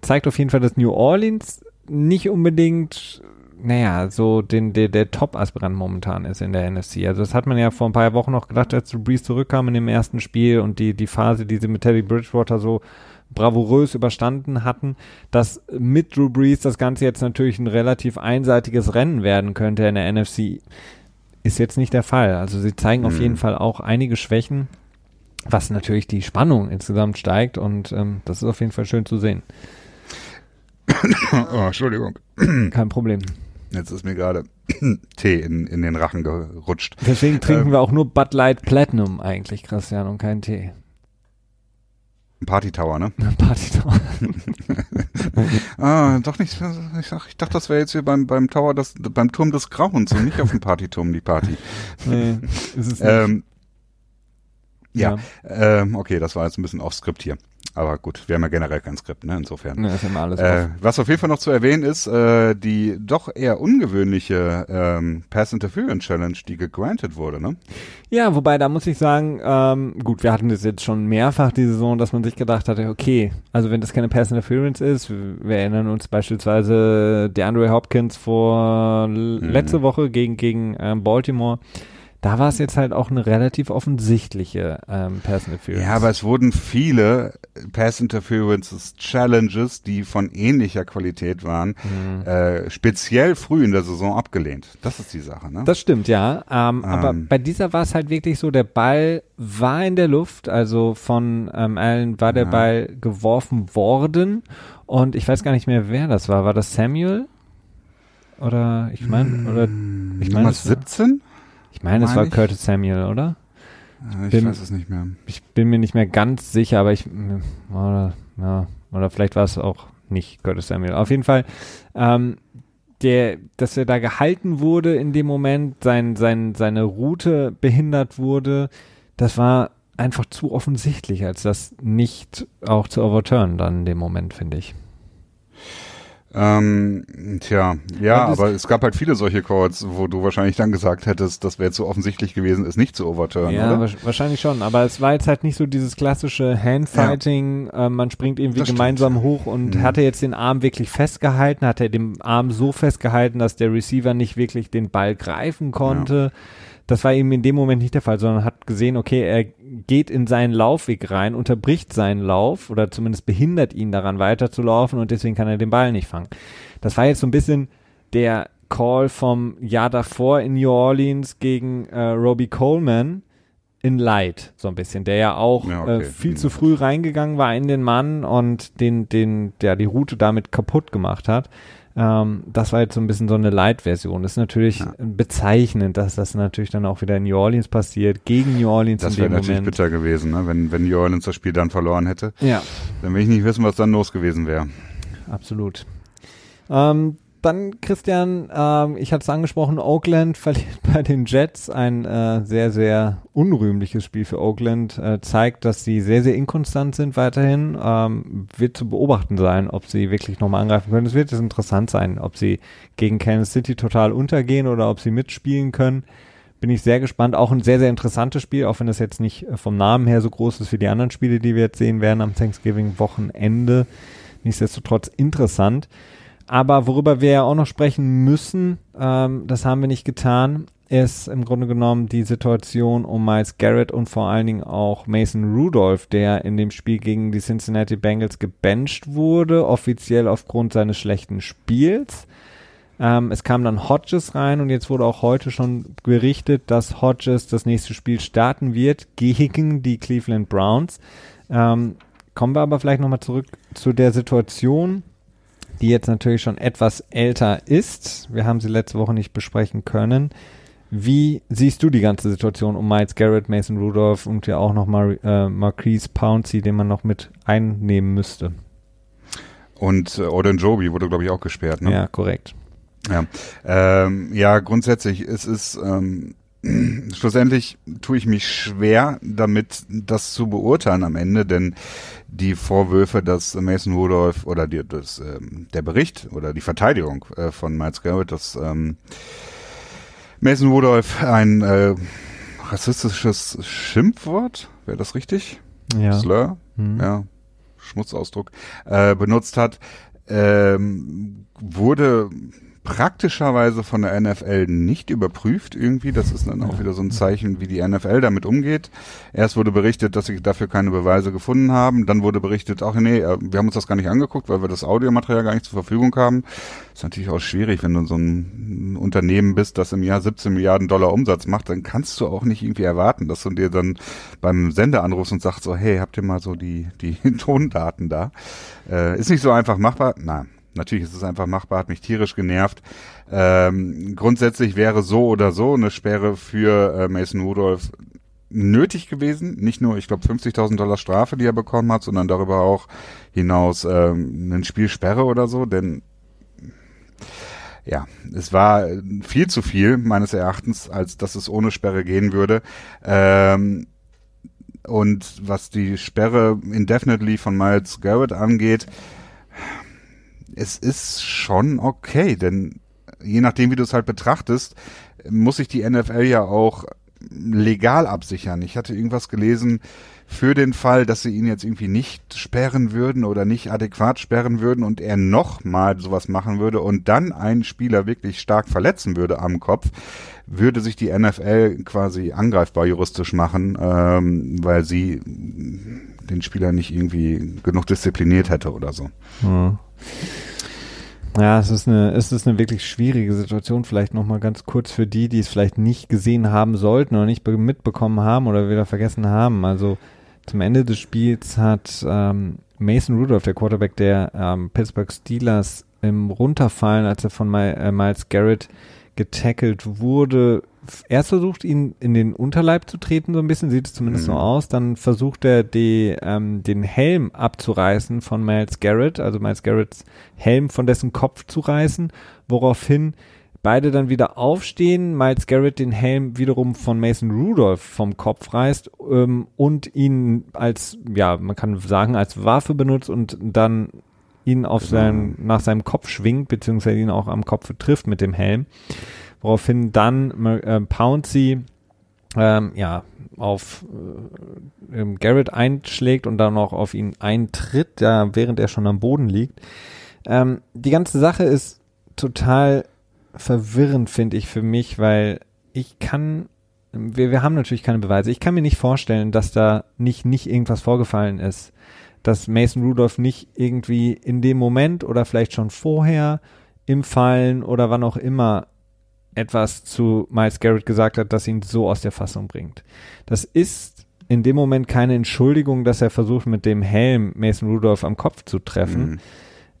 zeigt auf jeden Fall, dass New Orleans nicht unbedingt naja, so den, der, der Top-Aspirant momentan ist in der NFC. Also das hat man ja vor ein paar Wochen noch gedacht, als Drew Brees zurückkam in dem ersten Spiel und die, die Phase, die sie mit Teddy Bridgewater so bravourös überstanden hatten, dass mit Drew Brees das Ganze jetzt natürlich ein relativ einseitiges Rennen werden könnte in der NFC. ist jetzt nicht der Fall. Also sie zeigen auf Hm. jeden Fall auch einige Schwächen, was natürlich die Spannung insgesamt steigt und ähm, das ist auf jeden Fall schön zu sehen. oh, Entschuldigung. Kein Problem. Jetzt ist mir gerade Tee in, in den Rachen gerutscht. Deswegen trinken Ähm. wir auch nur Bud Light Platinum eigentlich, Christian, und keinen Tee. Party Tower, ne? Party Ah, doch nicht. Ich, sag, ich dachte, das wäre jetzt hier beim, beim Tower, das, beim Turm des Grauens und nicht auf dem Partyturm die Party. nee, ist es nicht. Ähm, ja, Ja. Ähm, okay, das war jetzt ein bisschen off-Script hier. Aber gut, wir haben ja generell kein Skript, ne? Insofern. Ja, ist immer alles Äh, was auf jeden Fall noch zu erwähnen ist, äh, die doch eher ungewöhnliche ähm, Pass Interference Challenge, die gegranted wurde, ne? Ja, wobei da muss ich sagen, ähm, gut, wir hatten das jetzt schon mehrfach die Saison, dass man sich gedacht hatte, okay, also wenn das keine Pass Interference ist, wir erinnern uns beispielsweise DeAndre Hopkins vor l- letzte Woche gegen gegen ähm, Baltimore. Da war es jetzt halt auch eine relativ offensichtliche ähm, Pass Interference. Ja, aber es wurden viele Pass Interferences Challenges, die von ähnlicher Qualität waren, Mhm. äh, speziell früh in der Saison abgelehnt. Das ist die Sache, ne? Das stimmt, ja. Ähm, aber Ähm. bei dieser war es halt wirklich so, der Ball war in der Luft, also von ähm, Allen war der Ja. Ball geworfen worden und ich weiß gar nicht mehr, wer das war. War das Samuel? Oder ich meine, oder ich meine, es war, 17? Ich meine, es war ich. Curtis Samuel, oder? Äh, Ich Bin- weiß es nicht mehr. Ich bin mir nicht mehr ganz sicher, aber ich oder, ja, oder vielleicht war es auch nicht Curtis Samuel. Auf jeden Fall, ähm, der, dass er da gehalten wurde in dem Moment, sein, sein, seine Route behindert wurde, das war einfach zu offensichtlich, als das nicht auch zu overturnen dann in dem Moment, finde ich. Ähm, tja, ja, aber es gab halt viele solche Calls, wo du wahrscheinlich dann gesagt hättest, das wäre zu offensichtlich gewesen, es nicht zu overturnen, ja, oder? wahrsch- wahrscheinlich schon, aber es war jetzt halt nicht so dieses klassische Handfighting, äh, man springt irgendwie Das stimmt. gemeinsam hoch und Mhm. hat er jetzt den Arm wirklich festgehalten, hat er den Arm so festgehalten, dass der Receiver nicht wirklich den Ball greifen konnte. Das war eben in dem Moment nicht der Fall, sondern hat gesehen, okay, er geht in seinen Laufweg rein, unterbricht seinen Lauf oder zumindest behindert ihn daran weiterzulaufen und deswegen kann er den Ball nicht fangen. Das war jetzt so ein bisschen der Call vom Jahr davor in New Orleans gegen äh, Robbie Coleman in Light, so ein bisschen, der ja auch Ja, okay. äh, viel Mhm. zu früh reingegangen war in den Mann und den, den, der die Route damit kaputt gemacht hat. Ähm, das war jetzt so ein bisschen so eine Light-Version. Das ist natürlich Ja. bezeichnend, dass das natürlich dann auch wieder in New Orleans passiert, gegen New Orleans Das in wäre dem natürlich Moment. bitter gewesen, ne? wenn, wenn New Orleans das Spiel dann verloren hätte. Ja, Dann will ich nicht wissen, was dann los gewesen wäre. absolut. Ähm, dann, Christian, ähm, ich hatte es angesprochen, Oakland verliert bei den Jets. Ein äh, sehr, sehr unrühmliches Spiel für Oakland. Äh, zeigt, dass sie sehr, sehr inkonstant sind weiterhin. Ähm, wird zu beobachten sein, ob sie wirklich nochmal angreifen können. Es wird jetzt interessant sein, ob sie gegen Kansas City total untergehen oder ob sie mitspielen können. Bin ich sehr gespannt. Auch ein sehr, sehr interessantes Spiel, auch wenn das jetzt nicht äh, vom Namen her so groß ist wie die anderen Spiele, die wir jetzt sehen werden am Thanksgiving-Wochenende. Nichtsdestotrotz interessant. Aber worüber wir ja auch noch sprechen müssen, ähm, das haben wir nicht getan, ist im Grunde genommen die Situation um Miles Garrett und vor allen Dingen auch Mason Rudolph, der in dem Spiel gegen die Cincinnati Bengals gebencht wurde, offiziell aufgrund seines schlechten Spiels. Ähm, es kam dann Hodges rein und jetzt wurde auch heute schon berichtet, dass Hodges das nächste Spiel starten wird gegen die Cleveland Browns. Ähm, kommen wir aber vielleicht nochmal zurück zu der Situation, die jetzt natürlich schon etwas älter ist. Wir haben sie letzte Woche nicht besprechen können. Wie siehst du die ganze Situation um Miles Garrett, Mason Rudolph und ja auch nochmal äh, Marquise Pouncey, den man noch mit einnehmen müsste? Und äh, Odin Joby wurde, glaube ich, auch gesperrt. Ne? Ja, korrekt. Ja, ähm, ja grundsätzlich, es ist ähm, schlussendlich tue ich mich schwer damit, das zu beurteilen am Ende, denn die Vorwürfe, dass Mason Rudolph oder die, das, ähm, der Bericht oder die Verteidigung äh, von Miles Garrett, dass ähm, Mason Rudolph ein äh, rassistisches Schimpfwort, wäre das richtig? Ja. Slur, Hm. ja, Schmutzausdruck, äh, benutzt hat, ähm, wurde praktischerweise von der NFL nicht überprüft irgendwie. Das ist dann auch wieder so ein Zeichen, wie die NFL damit umgeht. Erst wurde berichtet, dass sie dafür keine Beweise gefunden haben. Dann wurde berichtet, ach nee, äh, wir haben uns das gar nicht angeguckt, weil wir das Audiomaterial gar nicht zur Verfügung haben. Ist natürlich auch schwierig, wenn du so ein Unternehmen bist, das im Jahr 17 Milliarden Dollar Umsatz macht, dann kannst du auch nicht irgendwie erwarten, dass du dir dann beim Sender anrufst und sagst so, hey, habt ihr mal so die, die Tondaten da? Äh, ist nicht so einfach machbar? Nein. Natürlich ist es einfach machbar, hat mich tierisch genervt. Ähm, grundsätzlich wäre so oder so eine Sperre für äh, Mason Rudolph nötig gewesen. Nicht nur, ich glaube, 50.000 Dollar Strafe, die er bekommen hat, sondern darüber auch hinaus ähm, ein Spielsperre oder so, denn ja, es war viel zu viel meines Erachtens, als dass es ohne Sperre gehen würde. Ähm, und was die Sperre indefinitely von Miles Garrett angeht, es ist schon okay, denn je nachdem, wie du es halt betrachtest, muss sich die NFL ja auch legal absichern. Ich hatte irgendwas gelesen für den Fall, dass sie ihn jetzt irgendwie nicht sperren würden oder nicht adäquat sperren würden und er nochmal sowas machen würde und dann einen Spieler wirklich stark verletzen würde am Kopf, würde sich die NFL quasi angreifbar juristisch machen, ähm, weil sie den Spieler nicht irgendwie genug diszipliniert hätte oder so. Hm. Ja, es ist eine, es ist eine wirklich schwierige Situation. Vielleicht nochmal ganz kurz für die, die es vielleicht nicht gesehen haben sollten oder nicht mitbekommen haben oder wieder vergessen haben. Also zum Ende des Spiels hat ähm, Mason Rudolph, der Quarterback der ähm, Pittsburgh Steelers, im Runterfallen, als er von My, äh, Miles Garrett getackelt wurde, erst versucht, ihn in den Unterleib zu treten, so ein bisschen, sieht es zumindest mhm. so aus. Dann versucht er, die, ähm, den Helm abzureißen von Miles Garrett, also Miles Garretts Helm von dessen Kopf zu reißen, woraufhin beide dann wieder aufstehen, Miles Garrett den Helm wiederum von Mason Rudolph vom Kopf reißt ähm, und ihn als, ja, man kann sagen, als Waffe benutzt und dann ihn auf genau. seinen, nach seinem Kopf schwingt, beziehungsweise ihn auch am Kopf trifft mit dem Helm woraufhin dann äh, Pouncy ähm, ja, auf äh, Garrett einschlägt und dann auch auf ihn eintritt, ja, während er schon am Boden liegt. Ähm, die ganze Sache ist total verwirrend, finde ich, für mich, weil ich kann, wir, wir haben natürlich keine Beweise. Ich kann mir nicht vorstellen, dass da nicht, nicht irgendwas vorgefallen ist. Dass Mason Rudolph nicht irgendwie in dem Moment oder vielleicht schon vorher im Fallen oder wann auch immer etwas zu Miles Garrett gesagt hat, das ihn so aus der Fassung bringt. Das ist in dem Moment keine Entschuldigung, dass er versucht, mit dem Helm Mason Rudolph am Kopf zu treffen. Mhm.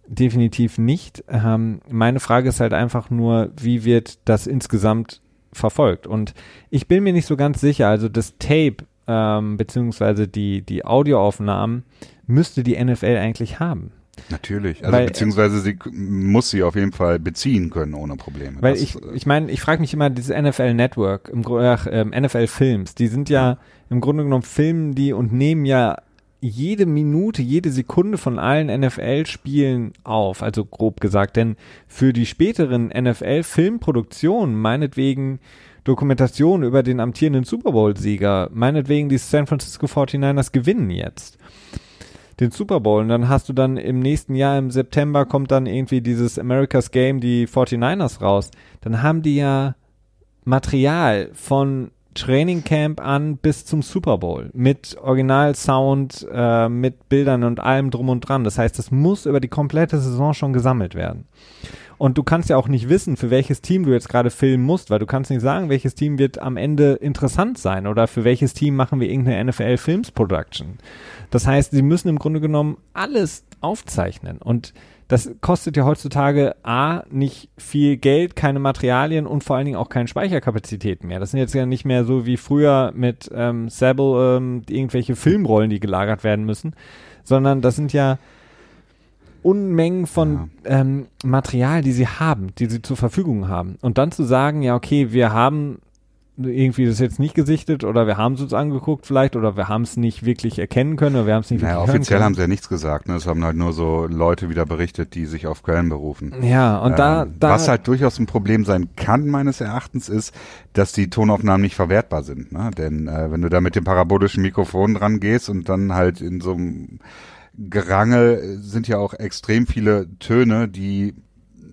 Definitiv nicht. Ähm, meine Frage ist halt einfach nur, wie wird das insgesamt verfolgt? Und ich bin mir nicht so ganz sicher. Also das Tape ähm, beziehungsweise die, die Audioaufnahmen müsste die NFL eigentlich haben. Natürlich, also weil, beziehungsweise sie muss sie auf jeden Fall beziehen können ohne Probleme. Weil das, ich, äh, ich meine, ich frage mich immer, dieses NFL Network, im, äh, NFL Films, die sind ja im Grunde genommen filmen die und nehmen ja jede Minute, jede Sekunde von allen NFL-Spielen auf, also grob gesagt, denn für die späteren NFL-Filmproduktionen, meinetwegen Dokumentation über den amtierenden Super Bowl-Sieger, meinetwegen die San Francisco 49ers gewinnen jetzt den Super Bowl und dann hast du dann im nächsten Jahr im September kommt dann irgendwie dieses America's Game, die 49ers raus. Dann haben die ja Material von Training Camp an bis zum Super Bowl mit Original-Sound, äh, mit Bildern und allem drum und dran. Das heißt, es muss über die komplette Saison schon gesammelt werden. Und du kannst ja auch nicht wissen, für welches Team du jetzt gerade filmen musst, weil du kannst nicht sagen, welches Team wird am Ende interessant sein oder für welches Team machen wir irgendeine NFL Films Production. Das heißt, sie müssen im Grunde genommen alles aufzeichnen und das kostet ja heutzutage A, nicht viel Geld, keine Materialien und vor allen Dingen auch keine Speicherkapazität mehr. Das sind jetzt ja nicht mehr so wie früher mit ähm, Sable ähm, irgendwelche Filmrollen, die gelagert werden müssen, sondern das sind ja Unmengen von ja. ähm, Material, die sie haben, die sie zur Verfügung haben. Und dann zu sagen, ja, okay, wir haben irgendwie das jetzt nicht gesichtet oder wir haben es uns angeguckt vielleicht oder wir haben es nicht wirklich erkennen können oder wir haben es nicht naja, offiziell haben sie ja nichts gesagt. Ne? Es haben halt nur so Leute wieder berichtet, die sich auf Quellen berufen. Ja, und ähm, da, da was halt durchaus ein Problem sein kann meines Erachtens ist, dass die Tonaufnahmen nicht verwertbar sind. Ne? Denn äh, wenn du da mit dem parabolischen Mikrofon dran gehst und dann halt in so einem Gerangel sind ja auch extrem viele Töne, die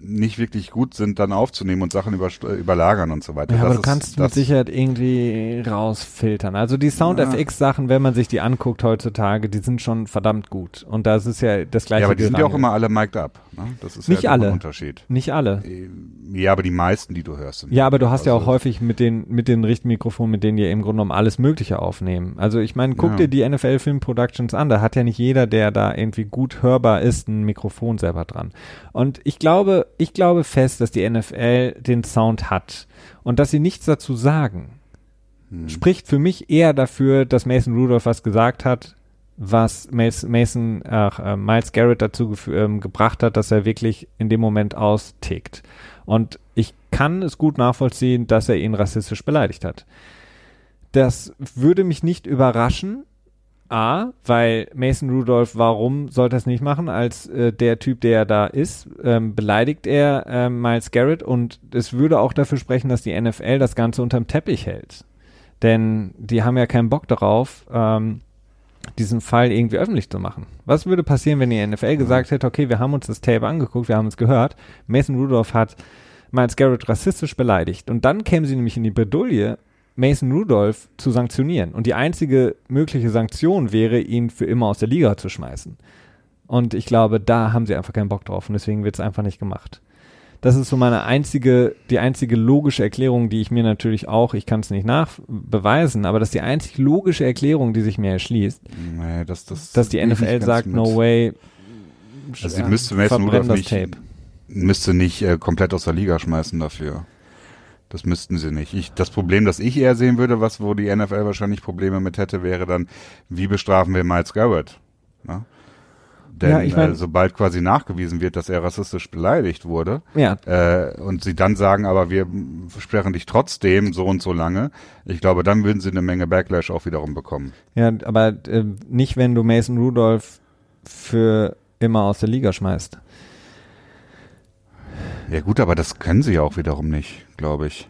nicht wirklich gut sind, dann aufzunehmen und Sachen über, überlagern und so weiter. Ja, das aber du ist, kannst mit Sicherheit irgendwie rausfiltern. Also die Sound-FX-Sachen, wenn man sich die anguckt heutzutage, die sind schon verdammt gut. Und das ist ja das gleiche. Ja, aber die sind ja auch immer alle mic'd up. Ne? Das ist Nicht ja immer alle. ein Unterschied. Nicht alle. Ja, aber die meisten, die du hörst. sind Ja, aber du hast ja also- auch häufig mit den, mit den Richtmikrofonen, mit denen die im Grunde genommen alles Mögliche aufnehmen. Also ich meine, guck Ja. dir die NFL Film Productions an, da hat ja nicht jeder, der da irgendwie gut hörbar ist, ein Mikrofon selber dran. Und ich glaube, ich glaube fest, dass die NFL den Sound hat und dass sie nichts dazu sagen. Hm. Spricht für mich eher dafür, dass Mason Rudolph was gesagt hat, was Mas- Mason, ach, äh, Miles Garrett dazu ähm, gebracht hat, dass er wirklich in dem Moment austickt. Und ich kann es gut nachvollziehen, dass er ihn rassistisch beleidigt hat. Das würde mich nicht überraschen. A, weil Mason Rudolph, warum sollte er es nicht machen? Als äh, der Typ, der da ist, ähm, beleidigt er ähm, Miles Garrett und es würde auch dafür sprechen, dass die NFL das Ganze unterm Teppich hält. Denn die haben ja keinen Bock darauf, ähm, diesen Fall irgendwie öffentlich zu machen. Was würde passieren, wenn die NFL gesagt hätte, okay, wir haben uns das Tape angeguckt, wir haben es gehört, Mason Rudolph hat Miles Garrett rassistisch beleidigt und dann kämen sie nämlich in die Bredouille, Mason Rudolph zu sanktionieren. Und die einzige mögliche Sanktion wäre, ihn für immer aus der Liga zu schmeißen. Und ich glaube, da haben sie einfach keinen Bock drauf und deswegen wird es einfach nicht gemacht. Das ist so meine einzige, die einzige logische Erklärung, die ich mir natürlich auch, ich kann es nicht nachbeweisen, aber das ist die einzig logische Erklärung, die sich mir erschließt, Nee, das, das dass die NFL sagt, mit. no way. Also sie äh, müsste Mason Rudolph nicht, Tape. müsste nicht äh, komplett aus der Liga schmeißen dafür. Das müssten sie nicht. Ich, das Problem, das ich eher sehen würde, was wo die NFL wahrscheinlich Probleme mit hätte, wäre dann, wie bestrafen wir Miles Garrett? Ne? Denn Ja, ich mein- äh, sobald quasi nachgewiesen wird, dass er rassistisch beleidigt wurde, Ja, äh, und sie dann sagen, aber wir sperren dich trotzdem so und so lange, ich glaube, dann würden sie eine Menge Backlash auch wiederum bekommen. ja, aber äh, nicht, wenn du Mason Rudolph für immer aus der Liga schmeißt. Ja gut, aber das können sie ja auch wiederum nicht, glaube ich.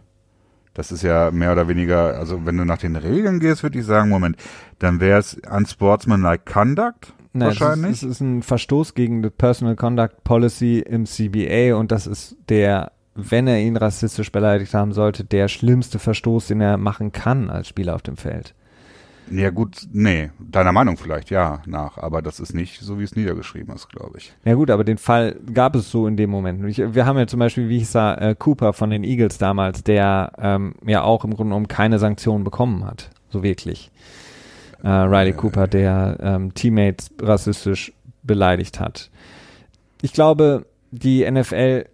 Das ist ja mehr oder weniger, also wenn du nach den Regeln gehst, würde ich sagen, Moment, dann wäre es unsportsmanlike conduct Nein, wahrscheinlich. Es ist, es ist ein Verstoß gegen die Personal Conduct Policy im CBA und das ist der, wenn er ihn rassistisch beleidigt haben sollte, der schlimmste Verstoß, den er machen kann als Spieler auf dem Feld. Ja gut, nee, deiner Meinung vielleicht, ja, nach, aber das ist nicht so, wie es niedergeschrieben ist, glaube ich. Ja gut, aber den Fall gab es so in dem Moment. Ich, wir haben ja zum Beispiel, wie ich sah, äh, Cooper von den Eagles damals, der ähm, ja auch im Grunde genommen keine Sanktionen bekommen hat, so wirklich. Äh, Riley Cooper, der ähm, Teammates rassistisch beleidigt hat. Ich glaube, die NFL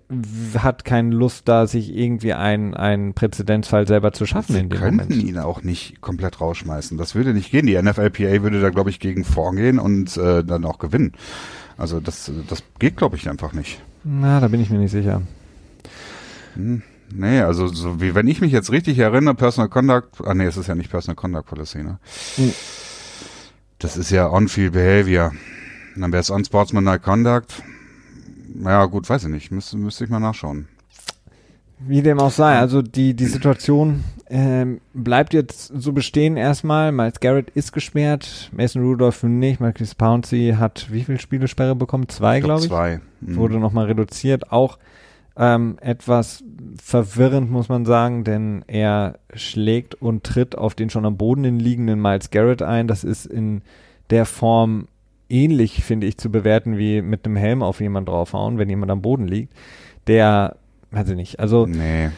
hat keine Lust, da sich irgendwie einen einen Präzedenzfall selber zu schaffen Sie in dem könnten Moment. ihn auch nicht komplett rausschmeißen. Das würde nicht gehen. Die NFLPA würde da, glaube ich, gegen vorgehen und äh, dann auch gewinnen. Also das, das geht, glaube ich, einfach nicht. Na, da bin ich mir nicht sicher. Hm, nee, also so wie wenn ich mich jetzt richtig erinnere, Personal Conduct, ah nee, es ist ja nicht Personal Conduct Policy, ne? Hm. Das ist ja On-Field Behavior. Dann wäre es Unsportsmanlike Conduct. Naja, gut, weiß ich nicht. Müsste, müsste ich mal nachschauen. Wie dem auch sei, also die, die Situation ähm, bleibt jetzt so bestehen erstmal. Miles Garrett ist gesperrt, Mason Rudolph nicht, Marcus Pouncey hat wie viele Spielesperre bekommen? Zwei, glaube ich. Zwei. Hm. Wurde nochmal reduziert. Auch ähm, etwas verwirrend, muss man sagen, denn er schlägt und tritt auf den schon am Boden liegenden Miles Garrett ein. Das ist in der Form ähnlich, finde ich, zu bewerten wie mit einem Helm auf jemanden draufhauen, wenn jemand am Boden liegt. Der, weiß ich nicht, also Nee.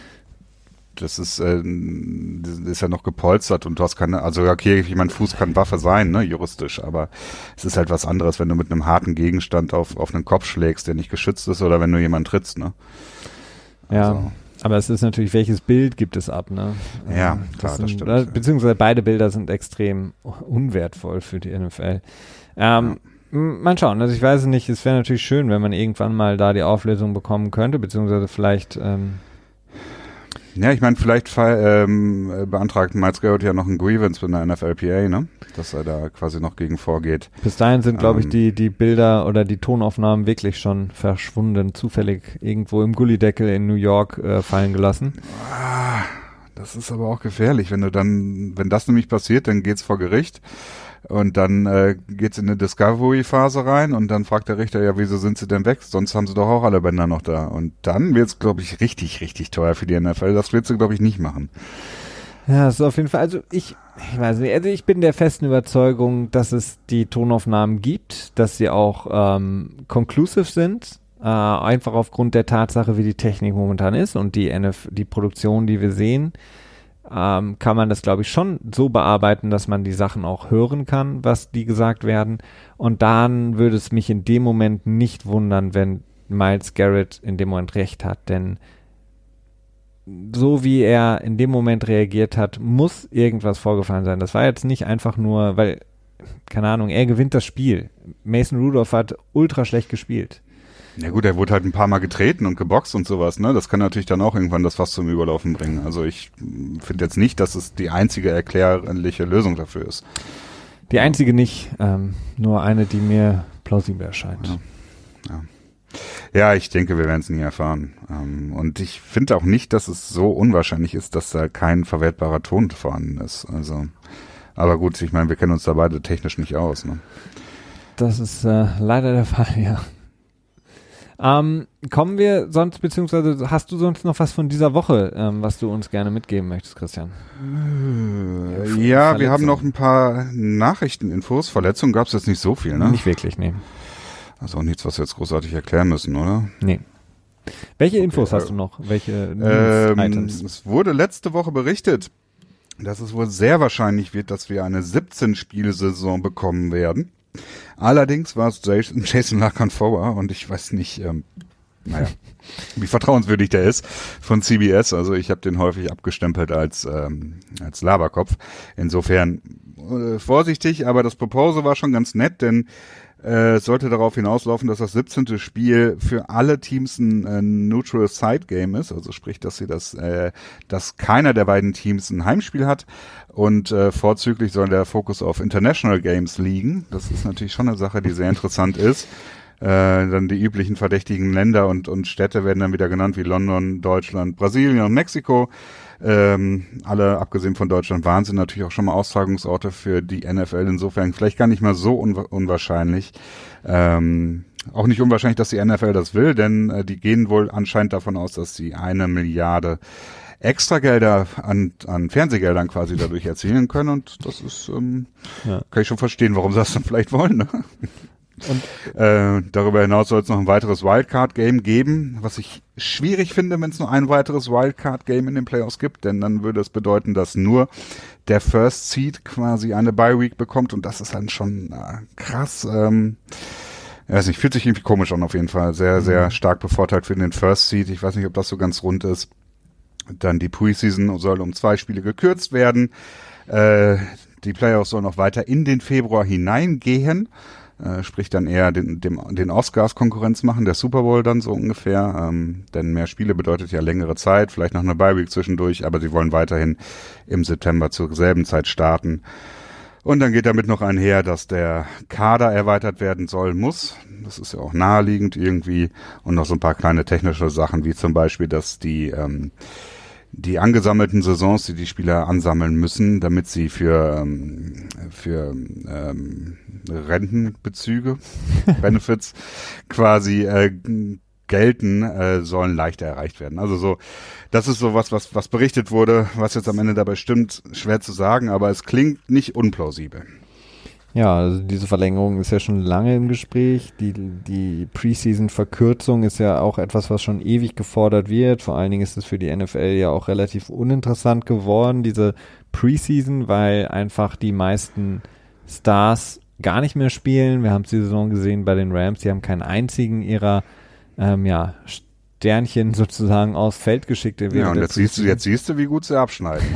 Das ist, äh, das ist ja noch gepolstert und du hast keine, also okay, ich mein Fuß kann Waffe sein, ne, juristisch, aber es ist halt was anderes, wenn du mit einem harten Gegenstand auf, auf einen Kopf schlägst, der nicht geschützt ist, oder wenn du jemanden trittst, ne? Ja, Also- aber es ist natürlich, welches Bild gibt es ab, ne? Ja, Ähm, klar, das sind, stimmt, äh, ja. Beziehungsweise beide Bilder sind extrem unwertvoll für die NFL. Ähm, m- Mal schauen, also ich weiß es nicht, es wäre natürlich schön, wenn man irgendwann mal da die Auflösung bekommen könnte, beziehungsweise vielleicht, ähm, Ja, ich meine, vielleicht ähm, äh, beantragt Miles Garrett ja noch ein Grievance mit der NFLPA, ne? Dass er da quasi noch gegen vorgeht. bis dahin sind, glaube ich, Ähm. die, die Bilder oder die Tonaufnahmen wirklich schon verschwunden, zufällig irgendwo im Gullideckel in New York äh, fallen gelassen. Ah, das ist aber auch gefährlich, wenn du dann, wenn das nämlich passiert, dann geht's vor Gericht. Und dann äh, geht's in eine Discovery-Phase rein und dann fragt der Richter, ja, wieso sind sie denn weg? Sonst haben sie doch auch alle Bänder noch da. Und dann wird's, glaube ich, richtig, richtig teuer für die NFL. Das wird sie, glaube ich, nicht machen. Ja, das ist auf jeden Fall, also ich, ich weiß nicht, also ich bin der festen Überzeugung, dass es die Tonaufnahmen gibt, dass sie auch ähm, conclusive sind, äh, einfach aufgrund der Tatsache, wie die Technik momentan ist und die NF, die Produktion, die wir sehen, ähm, kann man das, glaube ich, schon so bearbeiten, dass man die Sachen auch hören kann, was die gesagt werden. Und dann würde es mich in dem Moment nicht wundern, wenn Miles Garrett in dem Moment recht hat, denn so wie er in dem Moment reagiert hat, muss irgendwas vorgefallen sein. Das war jetzt nicht einfach nur, weil, keine Ahnung, er gewinnt das Spiel. Mason Rudolph hat ultra schlecht gespielt. Ja gut, er wurde halt ein paar Mal getreten und geboxt und sowas, ne? Das kann natürlich dann auch irgendwann das Fass zum Überlaufen bringen. Also ich finde jetzt nicht, dass es die einzige erklärliche Lösung dafür ist. Die einzige nicht, ähm, nur eine, die mir plausibel erscheint. Ja. ja. Ja, ich denke, wir werden es nie erfahren. Ähm, und ich finde auch nicht, dass es so unwahrscheinlich ist, dass da kein verwertbarer Ton vorhanden ist. Also, aber gut, ich meine, wir kennen uns da beide technisch nicht aus. Ne? Das ist äh, leider der Fall, ja. Ähm, kommen wir sonst, beziehungsweise hast du sonst noch was von dieser Woche, ähm, was du uns gerne mitgeben möchtest, Christian? Äh, ja, wir haben noch ein paar Nachrichteninfos. Verletzungen gab es jetzt nicht so viel, ne? Nicht wirklich, nee. Also auch nichts, was wir jetzt großartig erklären müssen, oder? Nee. Welche Infos hast du noch? Welche? Ähm, es wurde letzte Woche berichtet, dass es wohl sehr wahrscheinlich wird, dass wir eine 17-Spielsaison bekommen werden. Allerdings war es Jason, Jason Lacanfora und ich weiß nicht, ähm, naja, wie vertrauenswürdig der ist von CBS. Also ich habe den häufig abgestempelt als ähm, als Laberkopf. Insofern äh, vorsichtig, aber das Proposal war schon ganz nett, denn äh, sollte darauf hinauslaufen, dass das 17. Spiel für alle Teams ein äh, Neutral Side Game ist, also sprich, dass sie das, äh, dass keiner der beiden Teams ein Heimspiel hat und äh, vorzüglich soll der Fokus auf International Games liegen. Das ist natürlich schon eine Sache, die sehr interessant ist. Äh, dann die üblichen verdächtigen Länder und, und Städte werden dann wieder genannt wie London, Deutschland, Brasilien und Mexiko. Ähm, alle, abgesehen von Deutschland, waren sie natürlich auch schon mal Austragungsorte für die NFL. Insofern vielleicht gar nicht mal so un unwahrscheinlich. Ähm, auch nicht unwahrscheinlich, dass die NFL das will, denn äh, die gehen wohl anscheinend davon aus, dass sie eine Milliarde Extragelder an, an Fernsehgeldern quasi dadurch erzielen können und das ist, ähm, ja. kann ich schon verstehen, warum sie das dann vielleicht wollen. Ne? Und äh, darüber hinaus soll es noch ein weiteres Wildcard-Game geben, was ich schwierig finde, wenn es nur ein weiteres Wildcard-Game in den Playoffs gibt, denn dann würde es bedeuten, dass nur der First Seed quasi eine Bye-Week bekommt und das ist dann schon äh, krass. Ähm, ich weiß nicht, fühlt sich irgendwie komisch an auf jeden Fall. Sehr, sehr mhm. stark bevorteilt für den First Seed. Ich weiß nicht, ob das so ganz rund ist. Dann die Preseason soll um zwei Spiele gekürzt werden. Äh, die Playoffs sollen noch weiter in den Februar hineingehen äh, sprich dann eher den, dem, den Oscars Konkurrenz machen, der Super Bowl dann so ungefähr, ähm, denn mehr Spiele bedeutet ja längere Zeit, vielleicht noch eine Bye Week zwischendurch, aber sie wollen weiterhin im September zur selben Zeit starten. Und dann geht damit noch einher, dass der Kader erweitert werden soll, muss. Das ist ja auch naheliegend irgendwie. Und noch so ein paar kleine technische Sachen, wie zum Beispiel, dass die ähm, die angesammelten Saisons, die die Spieler ansammeln müssen, damit sie für, ähm, für ähm, Rentenbezüge, Benefits quasi äh, gelten, äh, sollen leichter erreicht werden. Also so, das ist so was, was, was berichtet wurde, was jetzt am Ende dabei stimmt, schwer zu sagen, aber es klingt nicht unplausibel. Ja, also diese Verlängerung ist ja schon lange im Gespräch. Die, die Preseason-Verkürzung ist ja auch etwas, was schon ewig gefordert wird. Vor allen Dingen ist es für die NFL ja auch relativ uninteressant geworden, diese Preseason, weil einfach die meisten Stars gar nicht mehr spielen. Wir haben es die Saison gesehen bei den Rams, die haben keinen einzigen ihrer ähm, ja, Sternchen sozusagen aufs Feld geschickt. Ja, und jetzt siehst, du, jetzt siehst du, wie gut sie abschneiden.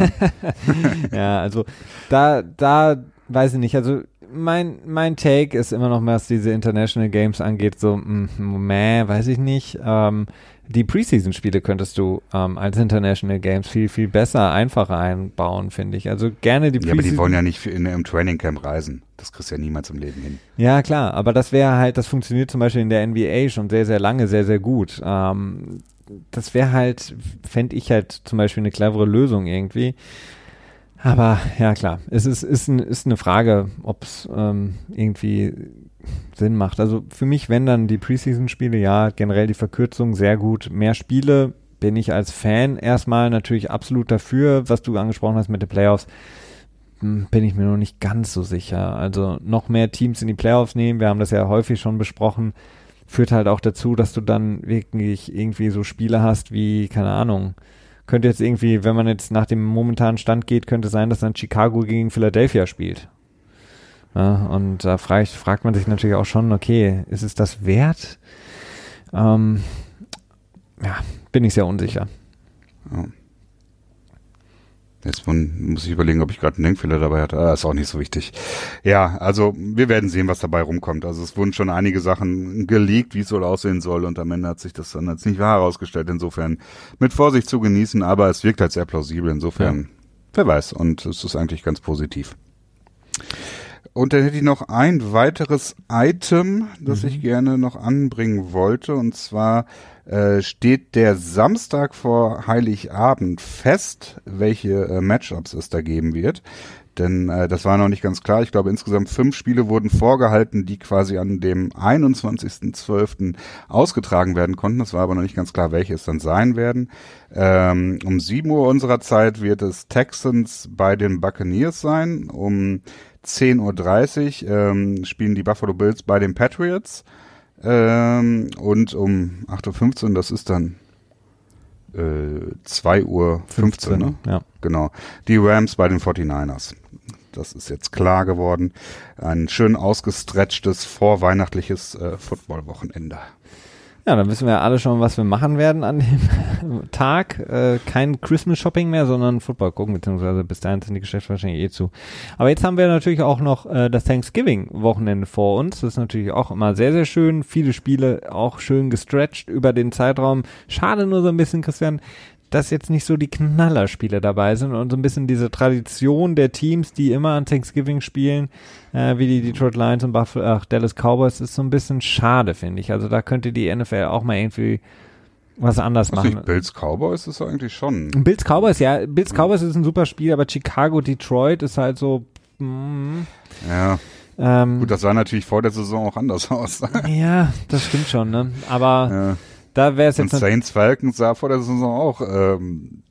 ja, also da, da weiß ich nicht, also mein, mein Take ist immer noch, was diese International Games angeht, so, mm, meh, weiß ich nicht. Ähm, die Preseason-Spiele könntest du ähm, als International Games viel, viel besser, einfacher einbauen, finde ich. Also gerne die Preseason. Ja, aber die wollen ja nicht in, im Training Camp reisen. Das kriegst du ja niemals im Leben hin. Ja, klar. Aber das wäre halt, das funktioniert zum Beispiel in der NBA schon sehr, sehr lange, sehr, sehr gut. Ähm, das wäre halt, fände ich halt zum Beispiel eine clevere Lösung irgendwie. Aber ja klar, es ist, ist, ein, ist eine Frage, ob es ähm, irgendwie Sinn macht. Also für mich, wenn dann die Preseason-Spiele, ja, generell die Verkürzung sehr gut. Mehr Spiele bin ich als Fan erstmal natürlich absolut dafür, was du angesprochen hast mit den Playoffs. Hm, bin ich mir noch nicht ganz so sicher. Also noch mehr Teams in die Playoffs nehmen, wir haben das ja häufig schon besprochen, führt halt auch dazu, dass du dann wirklich irgendwie so Spiele hast wie, keine Ahnung, könnte jetzt irgendwie, wenn man jetzt nach dem momentanen Stand geht, könnte sein, dass dann Chicago gegen Philadelphia spielt. Ja, und da fragt, fragt man sich natürlich auch schon, okay, ist es das wert? Ähm, ja, bin ich sehr unsicher. Ja. Jetzt muss ich überlegen, ob ich gerade einen Denkfehler dabei hatte. Ah, ist auch nicht so wichtig. Ja, also wir werden sehen, was dabei rumkommt. Also es wurden schon einige Sachen geleakt, wie es wohl aussehen soll und am Ende hat sich das dann als nicht wahr herausgestellt. Insofern mit Vorsicht zu genießen, aber es wirkt halt sehr plausibel. Insofern, ja. wer weiß. Und es ist eigentlich ganz positiv. Und dann hätte ich noch ein weiteres Item, das mhm. ich gerne noch anbringen wollte. Und zwar äh, steht der Samstag vor Heiligabend fest, welche äh, Matchups es da geben wird. Denn äh, das war noch nicht ganz klar. Ich glaube, insgesamt fünf Spiele wurden vorgehalten, die quasi an dem 21.12. ausgetragen werden konnten. Das war aber noch nicht ganz klar, welche es dann sein werden. Ähm, um 7 Uhr unserer Zeit wird es Texans bei den Buccaneers sein. Um 10.30 Uhr ähm, spielen die Buffalo Bills bei den Patriots. Ähm, und um 8.15 Uhr, das ist dann äh, 2 Uhr 15, 15 ne? Ja. Genau. Die Rams bei den 49ers. Das ist jetzt klar geworden. Ein schön ausgestretchtes vorweihnachtliches äh, Football-Wochenende. Ja, dann wissen wir alle schon, was wir machen werden an dem Tag. Äh, kein Christmas Shopping mehr, sondern Football gucken, beziehungsweise bis dahin sind die Geschäfte wahrscheinlich eh zu. Aber jetzt haben wir natürlich auch noch äh, das Thanksgiving-Wochenende vor uns. Das ist natürlich auch immer sehr, sehr schön. Viele Spiele auch schön gestretched über den Zeitraum. Schade nur so ein bisschen, Christian, dass jetzt nicht so die Knallerspiele dabei sind und so ein bisschen diese Tradition der Teams, die immer an Thanksgiving spielen, äh, wie die Detroit Lions und Buffalo, ach, Dallas Cowboys, ist so ein bisschen schade, finde ich. Also da könnte die NFL auch mal irgendwie was anders was machen. Nicht Bills Cowboys ist eigentlich schon. Bills Cowboys, ja, Bills Cowboys ist ein super Spiel, aber Chicago Detroit ist halt so. Mm, ja. Ähm, Gut, das sah natürlich vor der Saison auch anders aus. ja, das stimmt schon, ne? Aber ja. Da wäre es jetzt. Und Saints Falcons sah vor der Saison auch ähm,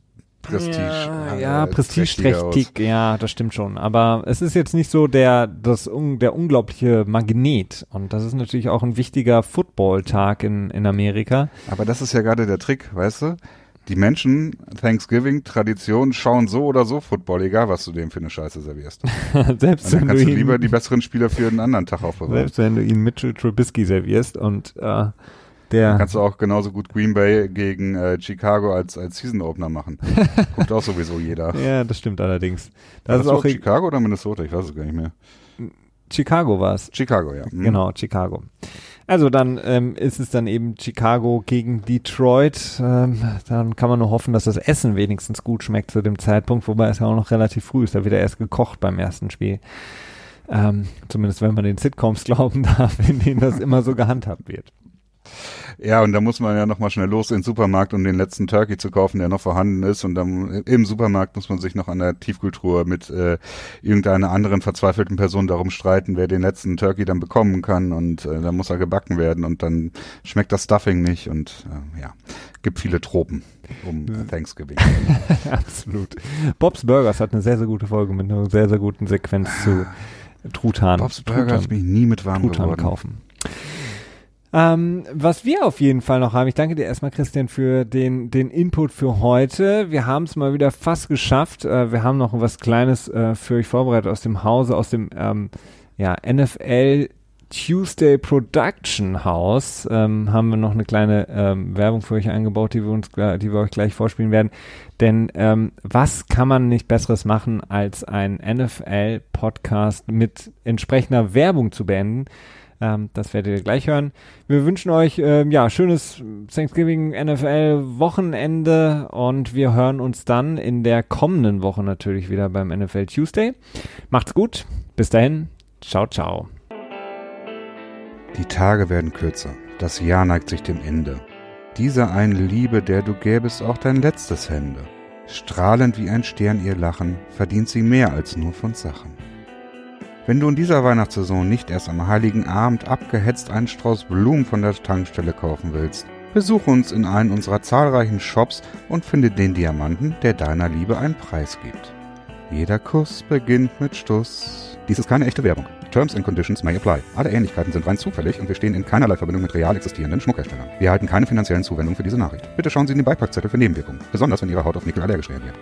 Prestige. Ja, ja prestigeträchtig, ja, das stimmt schon. Aber es ist jetzt nicht so der, das, der unglaubliche Magnet. Und das ist natürlich auch ein wichtiger Football-Tag in, in Amerika. Aber das ist ja gerade der Trick, weißt du? Die Menschen, Thanksgiving, Tradition, schauen so oder so Football, egal was du dem für eine Scheiße servierst. Selbst und dann kannst du, lieber die besseren Spieler für einen anderen Tag aufbewahren. Selbst wenn du ihn Mitchell Trubisky servierst und äh, der kannst du auch genauso gut Green Bay gegen äh, Chicago als, als Season Opener machen. Guckt auch sowieso jeder. Ja, das stimmt allerdings. Das war ist auch Chicago oder Minnesota? Ich weiß es gar nicht mehr. Chicago war es. Chicago, ja. Mhm. Genau, Chicago. Also dann ähm, ist es dann eben Chicago gegen Detroit. Ähm, dann kann man nur hoffen, dass das Essen wenigstens gut schmeckt zu dem Zeitpunkt, wobei es ja auch noch relativ früh ist. Da wird er erst gekocht beim ersten Spiel. Ähm, zumindest wenn man den Sitcoms glauben darf, in denen das immer so gehandhabt wird. Ja, und da muss man ja nochmal schnell los in den Supermarkt, um den letzten Turkey zu kaufen, der noch vorhanden ist. Und dann im Supermarkt muss man sich noch an der Tiefkultur mit äh, irgendeiner anderen verzweifelten Person darum streiten, wer den letzten Turkey dann bekommen kann. Und äh, dann muss er gebacken werden und dann schmeckt das Stuffing nicht. Und äh, ja, gibt viele Tropen um Thanksgiving. Absolut. Bob's Burgers hat eine sehr, sehr gute Folge mit einer sehr, sehr guten Sequenz zu Truthahn. Bob's Burgers bin ich nie mit warm Truthahn geworden. kaufen. Ähm, was wir auf jeden Fall noch haben, ich danke dir erstmal, Christian, für den, den Input für heute. Wir haben es mal wieder fast geschafft. Äh, wir haben noch was Kleines äh, für euch vorbereitet aus dem Hause, aus dem ähm, ja, NFL Tuesday Production House. Ähm, haben wir noch eine kleine ähm, Werbung für euch eingebaut, die wir uns, die wir euch gleich vorspielen werden. Denn ähm, was kann man nicht Besseres machen, als ein NFL-Podcast mit entsprechender Werbung zu beenden? Ähm, das werdet ihr gleich hören. Wir wünschen euch ähm, ja schönes Thanksgiving NFL Wochenende und wir hören uns dann in der kommenden Woche natürlich wieder beim NFL Tuesday. Macht's gut. Bis dahin. Ciao, ciao. Die Tage werden kürzer. Das Jahr neigt sich dem Ende. Dieser einen Liebe, der du gäbest auch dein letztes Hände. Strahlend wie ein Stern ihr Lachen, verdient sie mehr als nur von Sachen. Wenn du in dieser Weihnachtssaison nicht erst am heiligen Abend abgehetzt einen Strauß Blumen von der Tankstelle kaufen willst, besuch uns in einen unserer zahlreichen Shops und finde den Diamanten, der deiner Liebe einen Preis gibt. Jeder Kuss beginnt mit Stuss. Dies ist keine echte Werbung. Terms and Conditions may apply. Alle Ähnlichkeiten sind rein zufällig und wir stehen in keinerlei Verbindung mit real existierenden Schmuckherstellern. Wir erhalten keine finanziellen Zuwendungen für diese Nachricht. Bitte schauen Sie in den Beipackzettel für Nebenwirkungen, besonders wenn Ihre Haut auf Nickel allergisch reagiert.